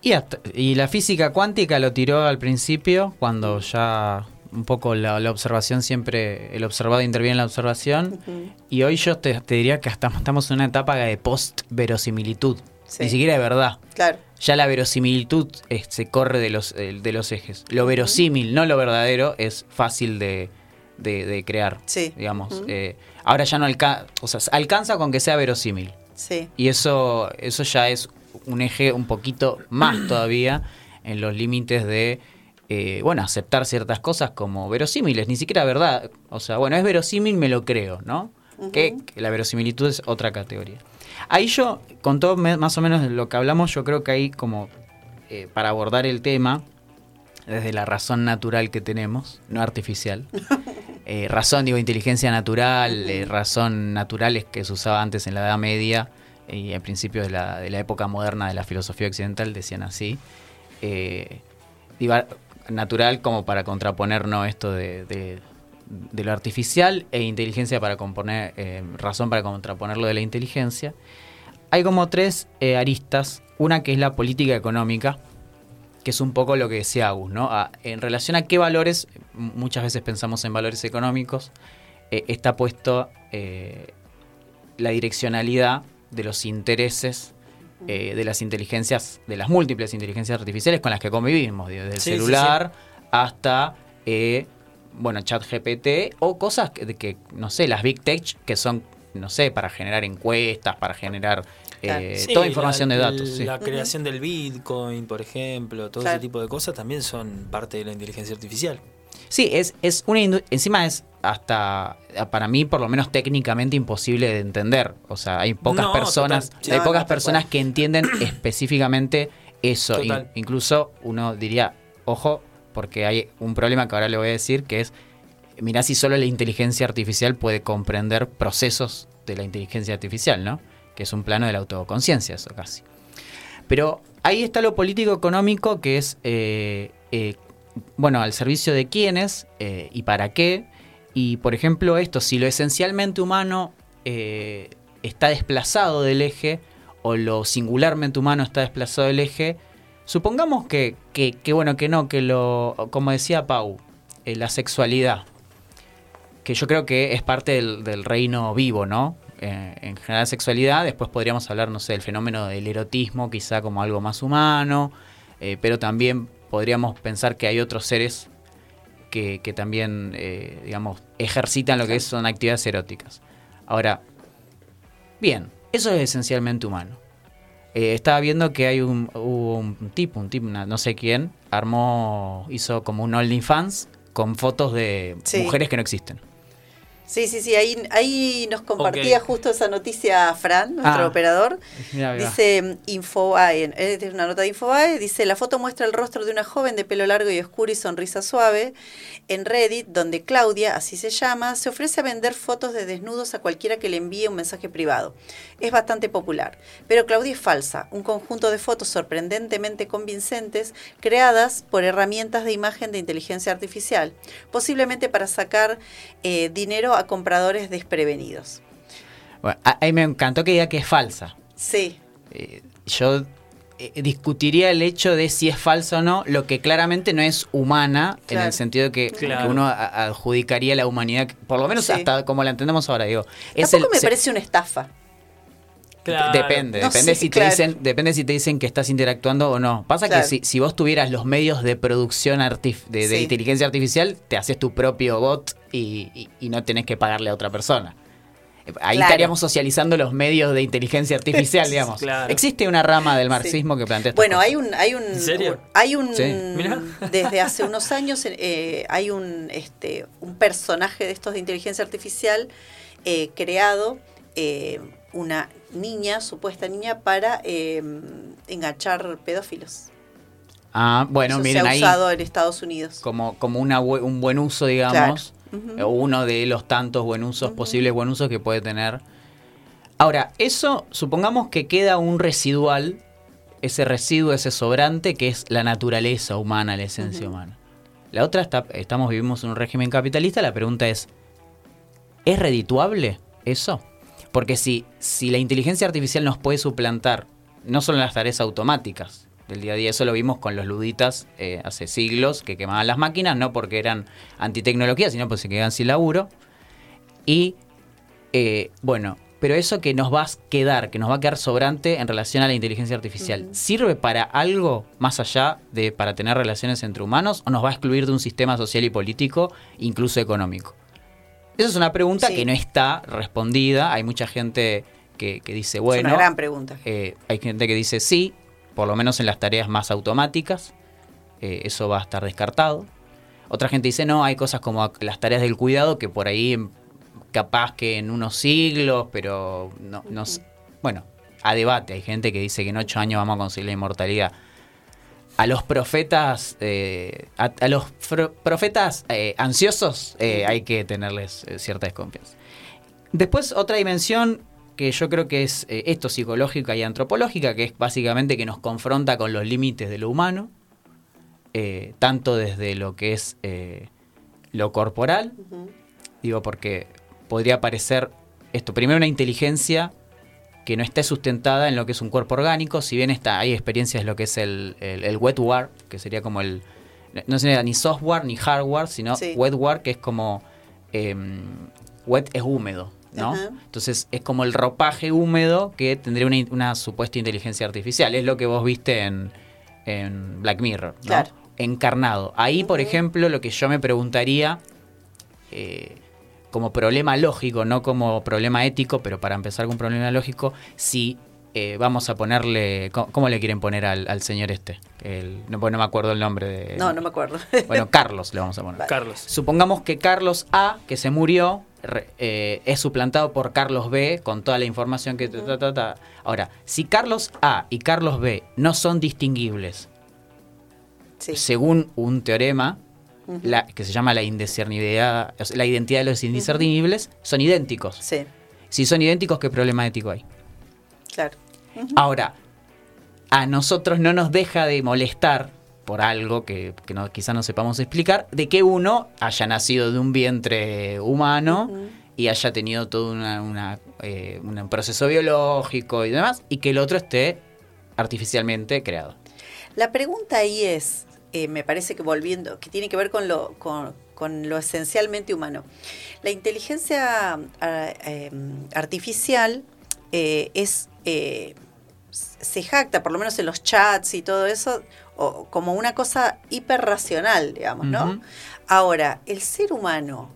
Y, hasta- y la física cuántica lo tiró al principio, cuando ya un poco la, la observación siempre, el observado interviene en la observación. Y hoy yo te, te diría que hasta estamos en una etapa de post-verosimilitud. Sí. Ni siquiera de verdad. Claro. Ya la verosimilitud eh, se corre de los, eh, de los ejes. Lo verosímil, no lo verdadero, es fácil de, de- de crear. Sí. Digamos. Eh, ahora ya no alcanza, o sea, alcanza con que sea verosímil. Sí. Y eso, eso ya es un eje un poquito más todavía en los límites de, eh, bueno, aceptar ciertas cosas como verosímiles, ni siquiera verdad. O sea, bueno, es verosímil, me lo creo, ¿no? que, que la verosimilitud es otra categoría. Ahí yo, con todo más o menos de lo que hablamos, yo creo que ahí como eh, para abordar el tema, desde la razón natural que tenemos, no artificial. Eh, razón, digo, inteligencia natural, eh, razón naturales que se usaba antes en la Edad Media y al principio de la, de la época moderna de la filosofía occidental, decían así. Digo, natural como para contraponer ¿no? esto de, de- de lo artificial e inteligencia para componer, eh, razón para contraponerlo de la inteligencia. Hay como tres eh, aristas. Una que es la política económica, que es un poco lo que decía Agus, ¿no? A- en relación a qué valores, muchas veces pensamos en valores económicos, eh, está puesto la direccionalidad de los intereses eh, de las inteligencias, de las múltiples inteligencias artificiales con las que convivimos, desde el Sí, sí, celular hasta, eh, bueno, chat GPT o cosas que, no sé, las big tech que son, no sé, para generar encuestas, para generar eh, Sí, toda información la- de datos. sí. La creación del Bitcoin, por ejemplo, todo Claro. ese tipo de cosas también son parte de la inteligencia artificial. Sí, es, es una encima es hasta para mí por lo menos técnicamente imposible de entender. O sea, hay pocas No, personas, total, hay No, pocas no, personas que entienden específicamente eso. In- incluso uno diría, ojo, porque hay un problema que ahora le voy a decir que es mirá si solo la inteligencia artificial puede comprender procesos de la inteligencia artificial, ¿no? Que es un plano de la autoconciencia, eso casi. Pero ahí está lo político-económico, que es, eh, eh, bueno, al servicio de quiénes eh, y para qué. Y, por ejemplo, esto, si lo esencialmente humano está desplazado del eje, o lo singularmente humano está desplazado del eje, supongamos que, que, que, bueno, que no, que lo, como decía Pau, eh, la sexualidad, que yo creo que es parte del, del reino vivo, ¿no? Eh, en general sexualidad, después podríamos hablar, no sé, del fenómeno del erotismo, quizá como algo más humano, eh, pero también podríamos pensar que hay otros seres que, que también, digamos, ejercitan lo que son actividades eróticas. Ahora, bien, eso es esencialmente humano. Eh, estaba viendo que hay un, hubo un tipo, un tipo, una- no sé quién, armó, hizo como un OnlyFans con fotos de Sí. mujeres que no existen. Sí, sí, sí, ahí, ahí nos compartía justo esa noticia Fran, nuestro Ah. operador. Dice Infobae, es una nota de Infobae, dice, la foto muestra el rostro de una joven de pelo largo y oscuro y sonrisa suave en Reddit, donde Claudia, así se llama, se ofrece a vender fotos de desnudos a cualquiera que le envíe un mensaje privado. Es bastante popular, pero Claudia es falsa, un conjunto de fotos sorprendentemente convincentes creadas por herramientas de imagen de inteligencia artificial, posiblemente para sacar eh, dinero a compradores desprevenidos. Bueno, a- ahí me encantó que diga que es falsa. Sí, Eh, yo eh, discutiría el hecho de si es falsa o no, lo que claramente no es humana, en el sentido que, Claro. que uno a- adjudicaría la humanidad, por lo menos Sí. hasta como la entendemos ahora, digo. Es tampoco el- me se- parece una estafa. Claro. Depende, No depende si te dicen, depende si te dicen que estás interactuando o no. Pasa Claro. que si, si vos tuvieras los medios de producción artif- de, inteligencia artificial, te haces tu propio bot y, y- y no tenés que pagarle a otra persona. Ahí Claro. estaríamos socializando los medios de inteligencia artificial, digamos. Claro. Existe una rama del marxismo que plantea Bueno, cosas. hay un, hay un, ¿En serio? hay un, Sí. Mirá. desde hace unos años eh, hay un, este, un personaje de estos de inteligencia artificial eh, creado, eh, una niña, supuesta niña, para eh, enganchar pedófilos. Ah, bueno, Eso miren se ha ahí. usado en Estados Unidos. como, como una, un buen uso, digamos, Eh, uno de los tantos buen usos, posibles buen usos que puede tener. Ahora, eso supongamos que queda un residual, ese residuo, ese sobrante, que es la naturaleza humana, la esencia humana. La otra, está, estamos vivimos en un régimen capitalista, la pregunta es, ¿es redituable eso? Porque si, si la inteligencia artificial nos puede suplantar, no solo en las tareas automáticas del día a día, eso lo vimos con los luditas eh, hace siglos, que quemaban las máquinas, no porque eran antitecnología, sino porque se quedaban sin laburo. Y, eh, bueno, pero eso que nos va a quedar, que nos va a quedar sobrante en relación a la inteligencia artificial, ¿sirve para algo más allá de para tener relaciones entre humanos o nos va a excluir de un sistema social y político, incluso económico? Esa es una pregunta Sí. que no está respondida. Hay mucha gente que, que dice, bueno, es una gran pregunta. eh, hay gente que dice sí, por lo menos en las tareas más automáticas, eh, eso va a estar descartado. Otra gente dice no, hay cosas como las tareas del cuidado que por ahí em, capaz que en unos siglos, pero no, no bueno, a debate. Hay gente que dice que en ocho años vamos a conseguir la inmortalidad. A los profetas, eh, a, los profetas eh, ansiosos hay que tenerles cierta desconfianza. Después otra dimensión que yo creo que es eh, esto psicológica y antropológica, que es básicamente que nos confronta con los límites de lo humano, eh, tanto desde lo que es eh, lo corporal, digo porque podría parecer esto, primero una inteligencia que no esté sustentada en lo que es un cuerpo orgánico, si bien está, hay experiencias de lo que es el, el, el wetware, que sería como el, no sería ni software ni hardware, sino Sí. wetware, que es como, em, wet es húmedo, ¿no? Ajá. Entonces es como el ropaje húmedo que tendría una, una supuesta inteligencia artificial, es lo que vos viste en, en Black Mirror, ¿no? Claro. Encarnado. Ahí, por ejemplo, lo que yo me preguntaría, eh, como problema lógico, no como problema ético, pero para empezar con un problema lógico, si eh, vamos a ponerle, ¿cómo, cómo le quieren poner al, al señor este? El, no, no me acuerdo el nombre de... No, no me acuerdo. Bueno, Carlos le vamos a poner. Carlos. Supongamos que Carlos A, que se murió, eh, es suplantado por Carlos B con toda la información que... ta, ta, ta, ta. Ahora, si Carlos A y Carlos B no son distinguibles Sí. según un teorema la- que se llama la indiscernibilidad, la identidad de los indiscernibles, son idénticos. Sí, Si son idénticos, ¿qué problema ético hay? claro. Ahora, a nosotros no nos deja de molestar por algo que, que no, quizá no sepamos explicar, de que uno haya nacido de un vientre humano y haya tenido todo una, una, eh, un proceso biológico y demás, y que el otro esté artificialmente creado. La pregunta ahí es, eh, me parece que volviendo, que tiene que ver con lo, con, con lo esencialmente humano. La inteligencia ah, eh, artificial es se jacta, por lo menos en los chats y todo eso, o- como una cosa hiperracional, digamos, ¿no? Ahora, el ser humano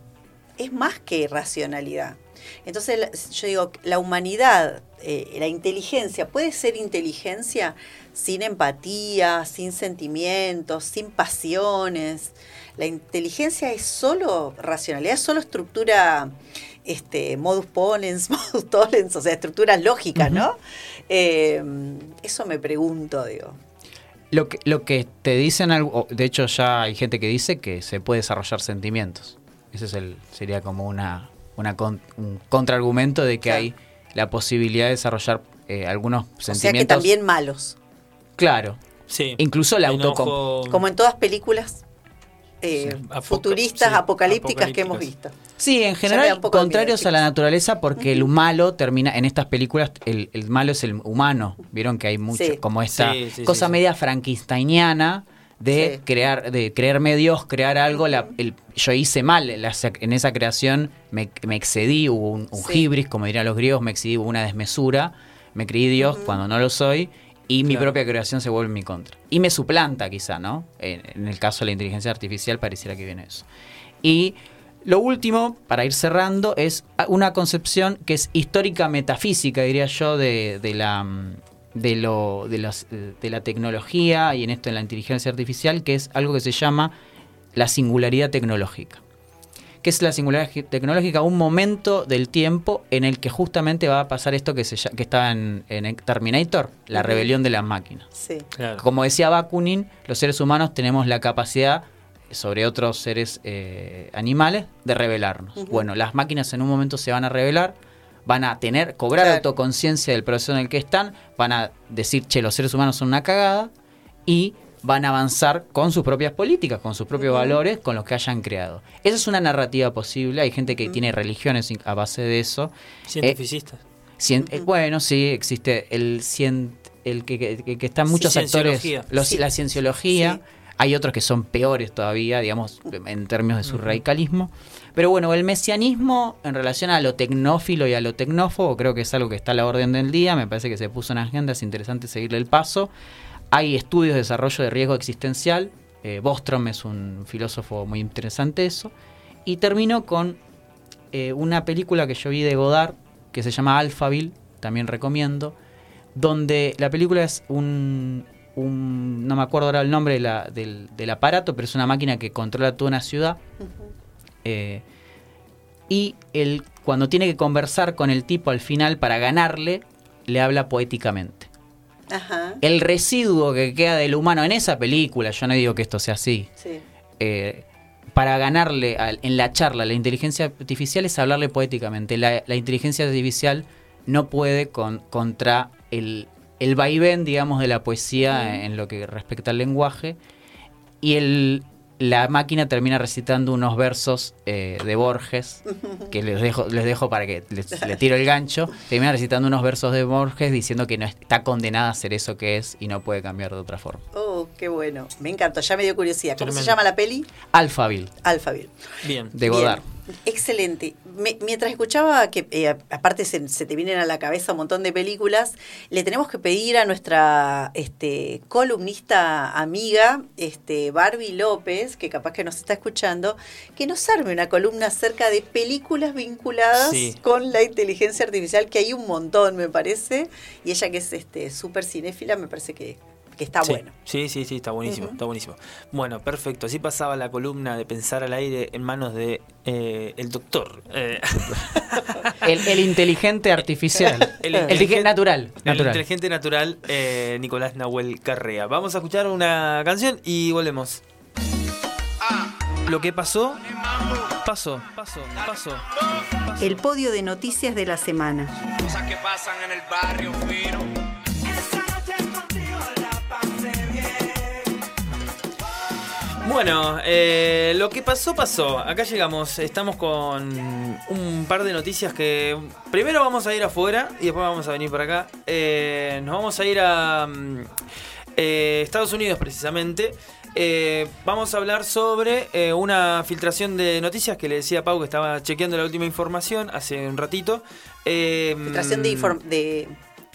es más que racionalidad. Entonces, yo digo, la humanidad, eh, la inteligencia, puede ser inteligencia sin empatía, sin sentimientos, sin pasiones. La inteligencia es solo racionalidad, es solo estructura, este, modus ponens, modus tollens, o sea, estructuras lógicas, ¿no? Eh, eso me pregunto, digo. Lo que, lo que te dicen, de hecho ya hay gente que dice que se puede desarrollar sentimientos. Ese es el, sería como una, una con- un contraargumento de que hay la posibilidad de desarrollar eh, algunos O sea que sentimientos. también malos. Claro. Sí. Incluso la Enojo, autocom- Como en todas películas eh, Sí, futuristas, sí, apocalípticas que hemos visto. Sí, en general contrarios miedo, a la naturaleza porque el malo termina, en estas películas el, el malo es el humano. Vieron que hay mucho, Sí. como esta Sí, sí, cosa sí, sí. media frankensteiniana de Sí. crear, de creerme Dios, crear algo, la- el- yo hice mal en, la- en esa creación, me, me excedí, hubo un, un Sí. hibris, como dirían los griegos, me excedí, hubo una desmesura, me creí Dios cuando no lo soy, y mi Claro. propia creación se vuelve en mi contra. Y me suplanta quizá, ¿no? En, en el caso de la inteligencia artificial pareciera que viene eso. Y Lo último, para ir cerrando, es una concepción que es histórica metafísica, diría yo, de, de la mm, de, lo, de, las- de la tecnología y en esto de la inteligencia artificial, que es algo que se llama la singularidad tecnológica. ¿Qué es la singularidad tecnológica? Un momento del tiempo en el que justamente va a pasar esto que, se, que está en, en Terminator, la rebelión de las máquinas. Sí. Claro. Como decía Bakunin, los seres humanos tenemos la capacidad sobre otros seres eh, animales de rebelarnos. Bueno, las máquinas en un momento se van a rebelar, van a tener, cobrar Claro. autoconciencia del proceso en el que están, van a decir, che, los seres humanos son una cagada, y van a avanzar con sus propias políticas, con sus propios valores, con los que hayan creado. Esa es una narrativa posible, hay gente que tiene religiones a base de eso. Cientificistas. Cien- eh, bueno, sí, existe el cien, el que, que, que están Sí, muchos actores, cienciología. los- Sí. la cienciología, Sí. hay otros que son peores todavía, digamos, en términos de su radicalismo. Pero bueno, el mesianismo en relación a lo tecnófilo y a lo tecnófobo, creo que es algo que está a la orden del día, me parece que se puso en agenda, es interesante seguirle el paso. Hay estudios de desarrollo de riesgo existencial, eh, Bostrom es un filósofo muy interesante eso. Y termino con eh, una película que yo vi de Godard que se llama Alphaville, también recomiendo, donde la película es un, un- no me acuerdo ahora el nombre de la- del, del aparato, pero es una máquina que controla toda una ciudad. eh, y él, cuando tiene que conversar con el tipo al final para ganarle, le habla poéticamente. Ajá. El residuo que queda del humano en esa película, yo no digo que esto sea así, Sí. eh, para ganarle en la charla la inteligencia artificial es hablarle poéticamente. La, la inteligencia artificial no puede con, contra el, el vaivén, digamos, de la poesía en lo que respecta al lenguaje. Y el, la máquina termina recitando unos versos eh, de Borges, que les dejo, les dejo para que les, le tiro el gancho. Termina recitando unos versos de Borges diciendo que no está condenada a ser eso que es y no puede cambiar de otra forma. Oh, qué bueno. Me encantó, ya me dio curiosidad. ¿Cómo se llama la peli? Alphaville, Alphaville. Bien. de Godard. Bien, Excelente. Me- mientras escuchaba que, eh, aparte se, se te vienen a la cabeza un montón de películas, le tenemos que pedir a nuestra este, columnista amiga, este, Barbie López, que capaz que nos está escuchando, que nos arme una columna acerca de películas vinculadas Sí. con la inteligencia artificial, que hay un montón, me parece, y ella que es este súper cinéfila, me parece que, que está sí. bueno. Sí, sí, sí, está buenísimo, está buenísimo. Bueno, perfecto. Así pasaba la columna de pensar al aire en manos de eh, el doctor. Eh, El, el inteligente artificial. El el inteligente natural. el natural. inteligente natural eh, Nicolás Nahuel Carrea. Vamos a escuchar una canción y volvemos. Lo que pasó, pasó, pasó, pasó. El podio de noticias de la semana. Cosas que pasan en el barrio fino. Bueno, eh, lo que pasó, pasó. Acá llegamos. Estamos con un par de noticias que. Primero vamos a ir afuera y después vamos a venir para acá. Eh, nos vamos a ir a mm, eh, Estados Unidos, precisamente. Eh, vamos a hablar sobre eh, una filtración de noticias que le decía a Pau que estaba chequeando la última información hace un ratito. Eh, Filtración de, de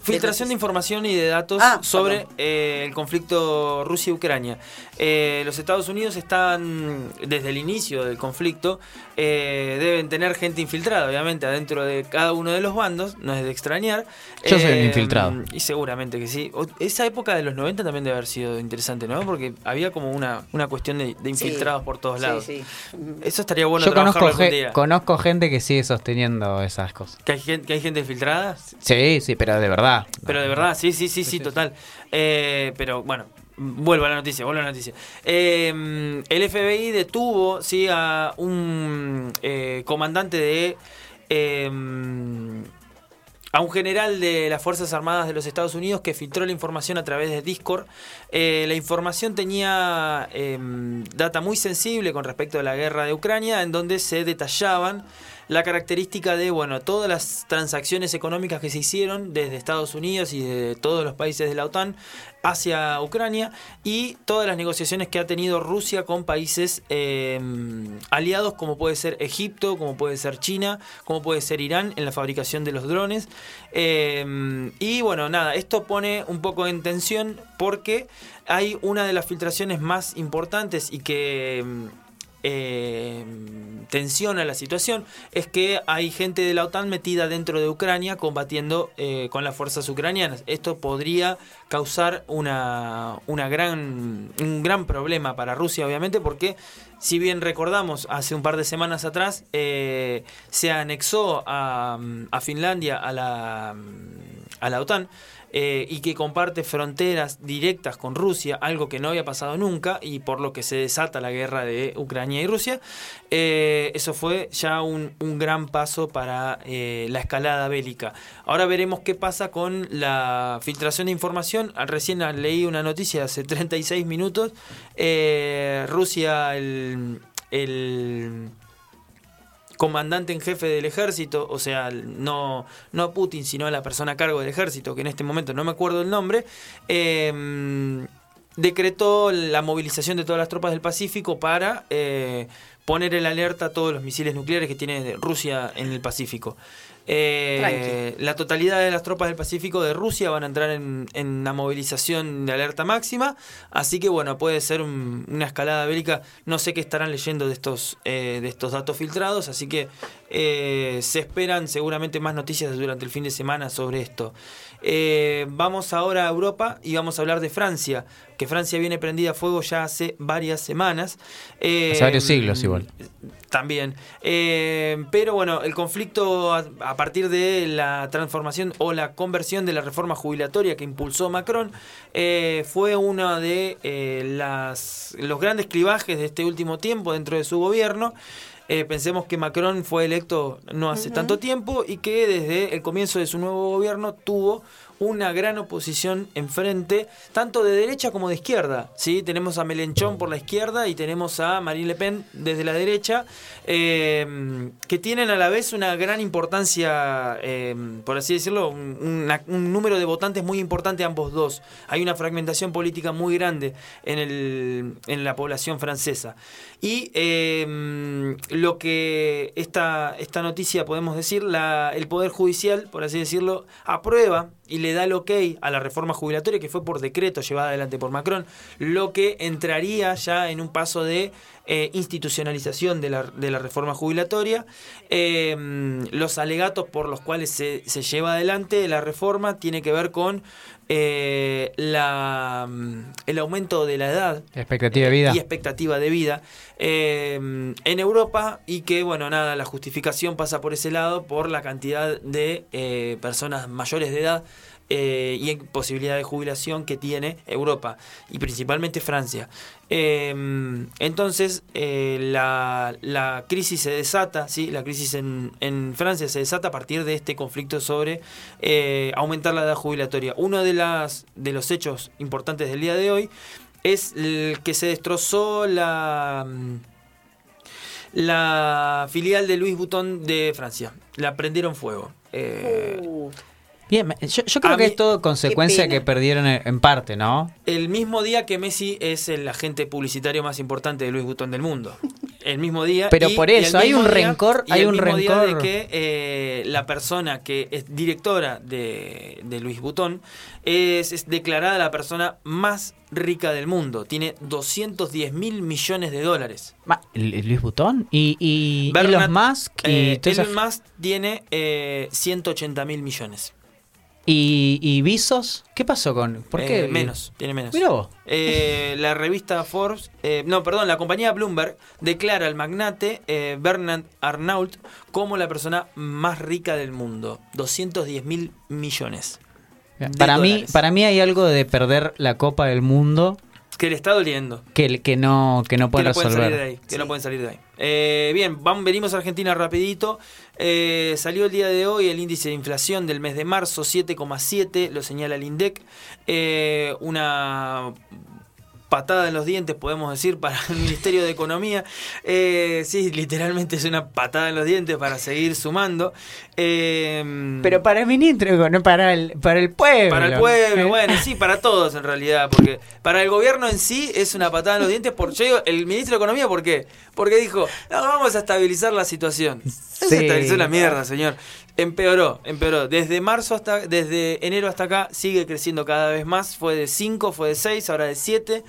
Filtración de información y de datos Ah, sobre eh, el conflicto Rusia-Ucrania. Eh, los Estados Unidos están, desde el inicio del conflicto, eh, deben tener gente infiltrada, obviamente, adentro de cada uno de los bandos, no es de extrañar. Yo soy un Eh, infiltrado. Y seguramente que sí. O- esa época de los 90 también debe haber sido interesante, ¿no? Porque había como una, una cuestión de, de infiltrados por todos Sí, lados. sí. Eso estaría bueno Yo conozco, ge- día. conozco gente que sigue sosteniendo esas cosas. ¿Que hay, que hay gente infiltrada? Sí, sí, pero de verdad. Pero de verdad, sí, sí, sí, sí, total. Eh, pero bueno, vuelvo a la noticia, vuelvo a la noticia. Eh, el FBI detuvo, sí, a un eh, comandante de... eh, a un general de las Fuerzas Armadas de los Estados Unidos que filtró la información a través de Discord. Eh, la información tenía eh, data muy sensible con respecto a la guerra de Ucrania, en donde se detallaban la característica de, bueno, todas las transacciones económicas que se hicieron desde Estados Unidos y de todos los países de la OTAN hacia Ucrania y todas las negociaciones que ha tenido Rusia con países eh, aliados como puede ser Egipto, como puede ser China, como puede ser Irán en la fabricación de los drones. Eh, y bueno, nada, esto pone un poco en tensión porque hay una de las filtraciones más importantes y que... eh, tensiona la situación es que hay gente de la OTAN metida dentro de Ucrania combatiendo eh, con las fuerzas ucranianas. Esto podría causar una, una gran, un gran problema para Rusia, obviamente, porque si bien recordamos hace un par de semanas atrás, eh, se anexó a, a Finlandia a la, a la OTAN eh, y que comparte fronteras directas con Rusia, algo que no había pasado nunca y por lo que se desata la guerra de Ucrania y Rusia. Eh, eso fue ya un, un gran paso para eh, la escalada bélica. Ahora veremos qué pasa con la filtración de información. Ah, Recién leí una noticia hace 36 minutos. Rusia, el comandante en jefe del ejército, o sea, no, no Putin, sino la persona a cargo del ejército, que en este momento no me acuerdo el nombre, eh, decretó la movilización de todas las tropas del Pacífico para eh, poner en alerta a todos los misiles nucleares que tiene Rusia en el Pacífico. Eh, la totalidad de las tropas del Pacífico de Rusia van a entrar en, en la movilización de alerta máxima, así que bueno, puede ser un- una escalada bélica. No sé qué estarán leyendo de estos, eh, de estos datos filtrados, así que eh, se esperan seguramente más noticias durante el fin de semana sobre esto. Eh, vamos ahora a Europa y vamos a hablar de Francia, que Francia viene prendida a fuego ya hace varias semanas. Eh, Hace varios siglos igual. también. Eh, pero bueno, el conflicto a, a partir de la transformación o la conversión de la reforma jubilatoria que impulsó Macron eh, fue uno de eh, las, los grandes clivajes de este último tiempo dentro de su gobierno. Eh, pensemos que Macron fue electo no hace tanto tiempo y que desde el comienzo de su nuevo gobierno tuvo una gran oposición enfrente, tanto de derecha como de izquierda. ¿sí? Tenemos a Melenchón por la izquierda y tenemos a Marine Le Pen desde la derecha, eh, que tienen a la vez una gran importancia, eh, por así decirlo, un, número de votantes muy importante ambos dos. Hay una fragmentación política muy grande en, el, en la población francesa. Y eh, lo que esta, esta noticia podemos decir, la, el Poder Judicial, por así decirlo, aprueba y le da el ok a la reforma jubilatoria que fue por decreto llevada adelante por Macron, lo que entraría ya en un paso de eh, institucionalización de la, de la reforma jubilatoria. Eh, los alegatos por los cuales se, se lleva adelante la reforma tiene que ver con eh, la, el aumento de la edad Expectativa de vida. y expectativa de vida eh, en Europa y que bueno nada la justificación pasa por ese lado por la cantidad de eh, personas mayores de edad eh, y en posibilidad de jubilación que tiene Europa y principalmente Francia. Eh, entonces eh, la, la crisis se desata, ¿sí? la crisis en, en Francia se desata a partir de este conflicto sobre eh, aumentar la edad jubilatoria. Uno de, las, de los hechos importantes del día de hoy es que se destrozó la la filial de Louis Vuitton de Francia. La prendieron fuego. Uh, Bien, yo, yo creo A que mí- es todo consecuencia que perdieron en, parte, ¿no? el mismo día que Messi es el agente publicitario más importante de Louis Vuitton del mundo. El mismo día. Pero y- por eso, hay un día- rencor, hay el un mismo día rencor. de que eh, la persona que es directora de, de Louis Vuitton es, es declarada la persona más rica del mundo. Tiene 210 mil millones de dólares. Ma- ¿el- el Luis Butón y, y Bernard- Elon Musk y, eh, Elon Musk tiene eh, 180 mil millones. Y, y Bezos, ¿qué pasó con? ¿Por Eh, qué? menos, tiene menos. Vos. Eh, la revista Forbes, eh, no, perdón, la compañía Bloomberg declara al magnate eh, Bernard Arnault como la persona más rica del mundo. 210 mil millones. Para mí, para mí hay algo de perder la Copa del Mundo Que le está doliendo. que, que no que no Que pueden no pueden salir de resolver. ahí. Que no pueden salir de ahí. Eh, bien, vamos, venimos a Argentina rapidito. Eh, salió el día de hoy el índice de inflación del mes de marzo, 7,7, lo señala el INDEC. Eh, una patada en los dientes, podemos decir, para el Ministerio de Economía. Eh, sí, literalmente es una patada en los dientes para seguir sumando. Eh, Pero para el ministro, no para el, para el pueblo. para el pueblo, bueno, sí, para todos en realidad, porque para el gobierno en sí es una patada en los dientes. Por, yo digo, el ministro de Economía, ¿por qué? Porque dijo, no, vamos a estabilizar la situación. Se Sí. estabilizó la mierda, señor. Empeoró, empeoró. Desde marzo hasta, desde enero hasta acá sigue creciendo cada vez más. Fue de 5, fue de 6, ahora de 7.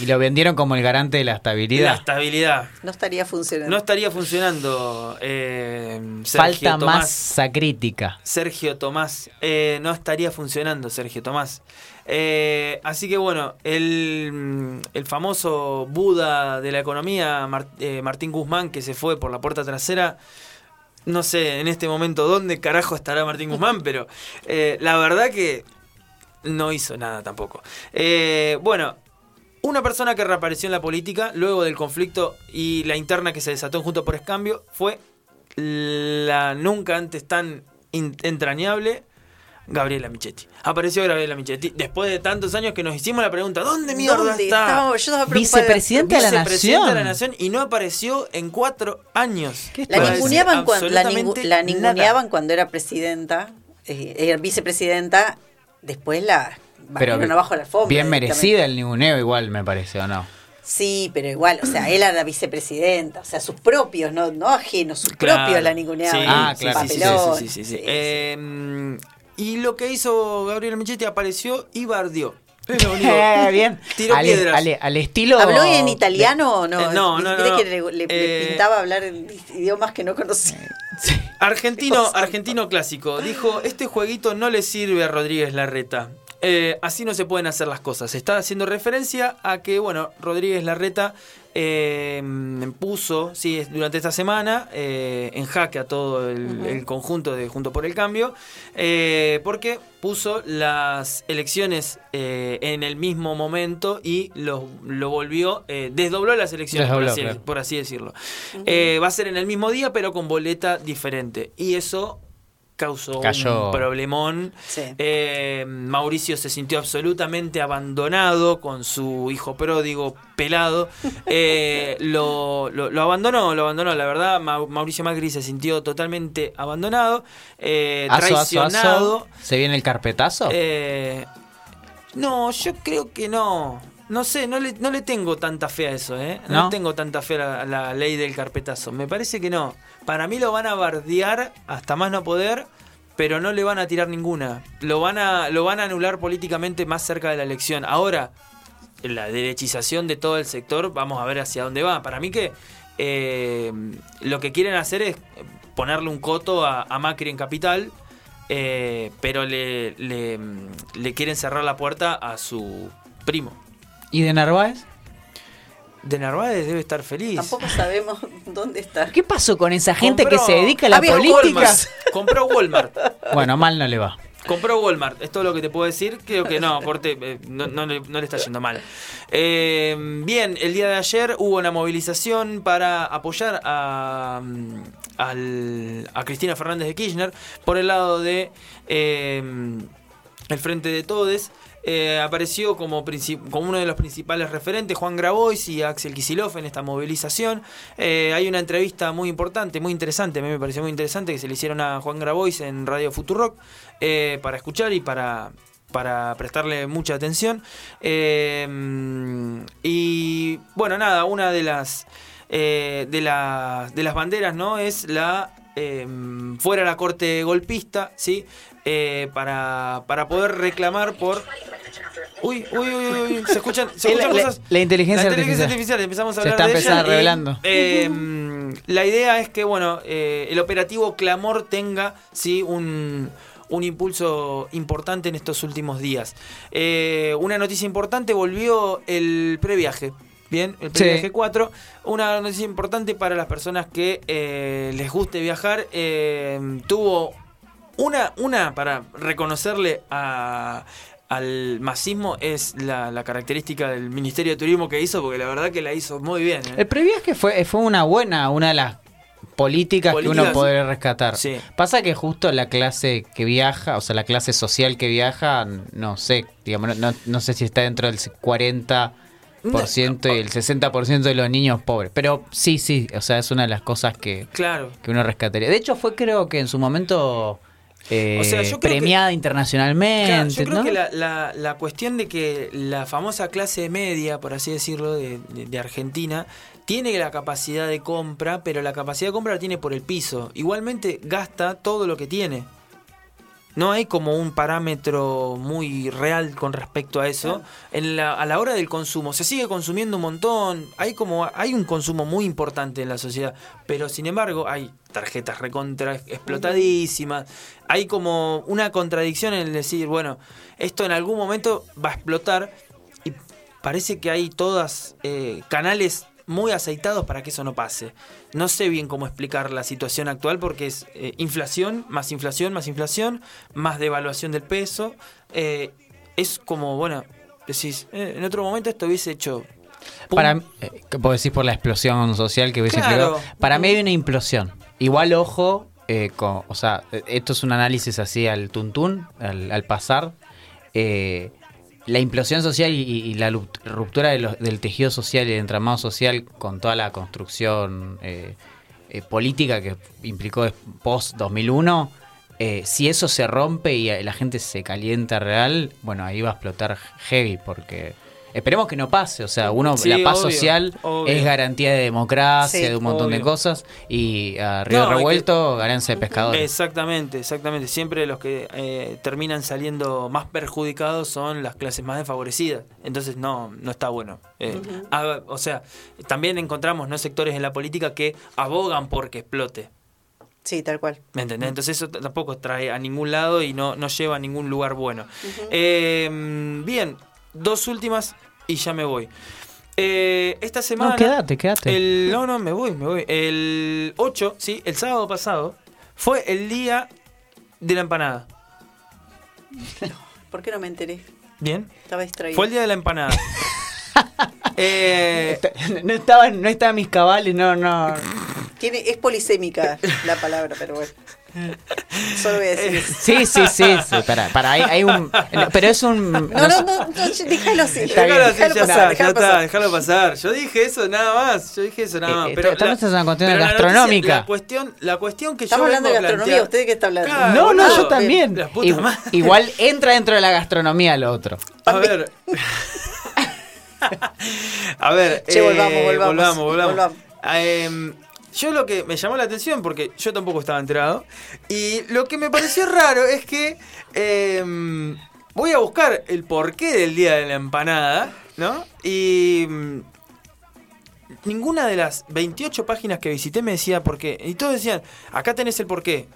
Y lo vendieron como el garante de la La estabilidad. estabilidad. No estaría funcionando. No estaría funcionando. eh, Sergio Falta Tomás. masa crítica. Sergio Tomás. Eh, no estaría funcionando Sergio Tomás. Eh, así que bueno, el, el famoso Buda de la economía, eh, Martín Guzmán, que se fue por la puerta trasera. No sé en este momento dónde carajo estará Martín Guzmán, pero eh, la verdad que no hizo nada tampoco. Eh, bueno, una persona que reapareció en la política luego del conflicto y la interna que se desató Junto por Escambio fue la nunca antes tan entrañable Gabriela Michetti. Apareció Gabriela Michetti después de tantos años que nos hicimos la pregunta, ¿dónde mierda ¿Dónde está? estábamos? Yo. Vicepresidente de la Vicepresidenta de la Nación. Nación y no apareció en cuatro años. ¿Qué La ninguneaban, cuando, la, ningu- la nada. ninguneaban cuando era presidenta, eh, era vicepresidenta, después la Pero barrieron abajo la alfombra. bien merecida el ninguneo igual, me parece, ¿o no? Sí, pero igual, o sea, él era la vicepresidenta, o sea, sus propios, no, no ajenos, sus Claro. propios la ninguneaban. Sí, Ah, sí, claro. sí, sí, Papelón. sí, sí, sí, sí. Sí, sí. Eh, y lo que hizo Gabriela Michetti apareció y bardió. Es lo único. Eh, bien. Tiró al, piedras. al- al estilo. ¿Habló en italiano o no? Eh, no, no, no, que le, le- Eh, le pintaba hablar en idiomas que no conocía. Argentino, argentino clásico. Dijo, este jueguito no le sirve a Rodríguez Larreta. Eh, así no se pueden hacer las cosas. Está haciendo referencia a que, bueno, Rodríguez Larreta eh, puso, sí, durante esta semana, eh, en jaque a todo el, el conjunto de Junto por el Cambio, porque puso las elecciones en el mismo momento y lo, lo volvió, desdobló las elecciones, por, así, claro. por así decirlo. Va a ser en el mismo día, pero con boleta diferente. Y eso causó Cayó. un problemón. Sí. Eh, Mauricio se sintió absolutamente abandonado con su hijo pródigo pelado. Eh, lo, lo- lo abandonó, lo abandonó. La verdad, Ma- Mauricio Macri se sintió totalmente abandonado, eh, Aso, aso, traicionado. aso. ¿Se viene el carpetazo? Eh, no, yo creo que no. No sé, no le, no le tengo tanta fe a eso, ¿eh? No, ¿No? tengo tanta fe a la, a la ley del carpetazo. Me parece que no. Para mí lo van a bardear hasta más no poder, pero no le van a tirar ninguna. Lo van a, lo van a anular políticamente más cerca de la elección. Ahora, la derechización de todo el sector, vamos a ver hacia dónde va. Para mí que eh, lo que quieren hacer es ponerle un coto a, a Macri en capital, eh, pero le, le, le quieren cerrar la puerta a su primo. ¿Y de Narváez? De Narváez debe estar feliz. Tampoco sabemos dónde está. ¿Qué pasó con esa gente Compró- que se dedica a la política? Walmart. Compró Walmart. Bueno, mal no le va. Compró Walmart, es todo lo que te puedo decir. Creo que no, corte, eh, no, no le, no le está yendo mal. Eh, bien, el día de ayer hubo una movilización para apoyar a, mm, al- a Cristina Fernández de Kirchner por el lado de eh, el Frente de Todes. Eh, apareció como, uno de los principales referentes Juan Grabois y Axel Kisilov en esta movilización. Eh, hay una entrevista muy importante, muy interesante, a mí me pareció muy interesante que se le hicieron a Juan Grabois en Radio Futurock eh, para escuchar y para, prestarle mucha atención. Y bueno, nada, una de las, de, de las banderas ¿no? es la fuera la corte golpista, ¿sí? Eh, para, para poder reclamar por... Uy, uy, uy, uy, se escuchan, se La- escuchan la- cosas. la inteligencia La inteligencia artificial. artificial, empezamos a Se hablar está de empezando ella revelando. eh, la idea es que, bueno, eh, el operativo Clamor tenga, ¿sí? Un, un impulso importante en estos últimos días. Eh, una noticia importante, volvió el previaje. Bien, el Sí. previaje 4. Una noticia importante para las personas que eh, les guste viajar. eh, tuvo una, una para reconocerle a- al masismo es la, la característica del Ministerio de Turismo que hizo, porque la verdad que la hizo muy bien. ¿eh? El previaje fue, fue una buena, una de las políticas, que uno podría rescatar. sí. Pasa que justo la clase que viaja, o sea, la clase social que viaja, no sé, digamos, no, no- sé si está dentro del 40% y el 60% de los niños pobres. Pero sí, sí, o sea, es una de las cosas que, Claro. que uno rescataría. De hecho, fue creo que en su momento eh, O sea, yo creo premiada que- internacionalmente. Claro, yo creo ¿no? que la, la- la cuestión de que la famosa clase media, por así decirlo, de, de- de Argentina, tiene la capacidad de compra, pero la capacidad de compra la tiene por el piso. Igualmente gasta todo lo que tiene. No hay como un parámetro muy real con respecto a eso. En la, a la hora del consumo, se sigue consumiendo un montón. Hay como hay un consumo muy importante en la sociedad. Pero sin embargo, hay tarjetas recontra explotadísimas. Hay como una contradicción en el decir, bueno, esto en algún momento va a explotar. Y parece que hay todas eh, canales muy aceitados para que eso no pase. No sé bien cómo explicar la situación actual porque es eh, inflación, más inflación, más inflación, más devaluación del peso. Eh, es como, bueno, decís, eh, en otro momento esto hubiese hecho... pum. Para, eh, ¿qué puedo decir por la explosión social que hubiese Claro. Para mí hay una implosión. Igual, ojo, eh, con- o sea, esto es un análisis así al tuntún, al, al pasar. Eh, la implosión social y, la ruptura de del tejido social y el entramado social con toda la construcción eh, eh, política que implicó post-2001, eh, si eso se rompe y la gente se calienta real, bueno, ahí va a explotar heavy porque... Esperemos que no pase, o sea, uno, Sí, la paz obvio, social obvio. es garantía de democracia, Sí, de un montón de cosas, y a Río No, es que- Revuelto, ganancia de pescadores. Exactamente, exactamente. Siempre los que eh, terminan saliendo más perjudicados son las clases más desfavorecidas. Entonces no, no está bueno. Eh, ah, o sea, también encontramos no sectores en la política que abogan porque explote. Sí, tal cual. ¿Me entendés? Entonces eso tampoco trae a ningún lado y no, no lleva a ningún lugar bueno. Eh, bien, dos últimas y ya me voy. Eh, esta semana... No, quédate, quédate. El, no, no, me voy, me voy. El 8, sí, el sábado pasado, fue el día de la empanada. ¿Por qué no me enteré? ¿Bien? Estaba distraído. Fue el día de la empanada. Eh, No estaba, no estaba en mis cabales, no, no. Tiene, es polisémica la palabra, pero bueno. Solo voy a decir. Sí, sí, sí, sí, para, para, hay, hay un, pero es un, No, no, no, no, déjalo así. Déjalo así, ya pasar, está, ya déjalo está, pasar. déjalo pasar. Yo dije eso nada más, yo dije eso nada Eh, más. eh, Pero estamos en una cuestión la gastronómica. noticia- la cuestión, la cuestión que Estamos yo hablando vengo de gastronomía, plantear- ¿usted de qué está hablando? Claro, No, no, yo también. Igual entra dentro de la gastronomía lo otro. A ver. A ver. Che, eh, volvamos, volvamos, volvamos, volvamos. volvamos. Yo lo que me llamó la atención, porque yo tampoco estaba enterado, y lo que me pareció raro es que em, voy a buscar el porqué del día de la empanada, ¿no? Y mm, ninguna de las 28 páginas que visité me decía por qué. Y todos decían, acá tenés el porqué.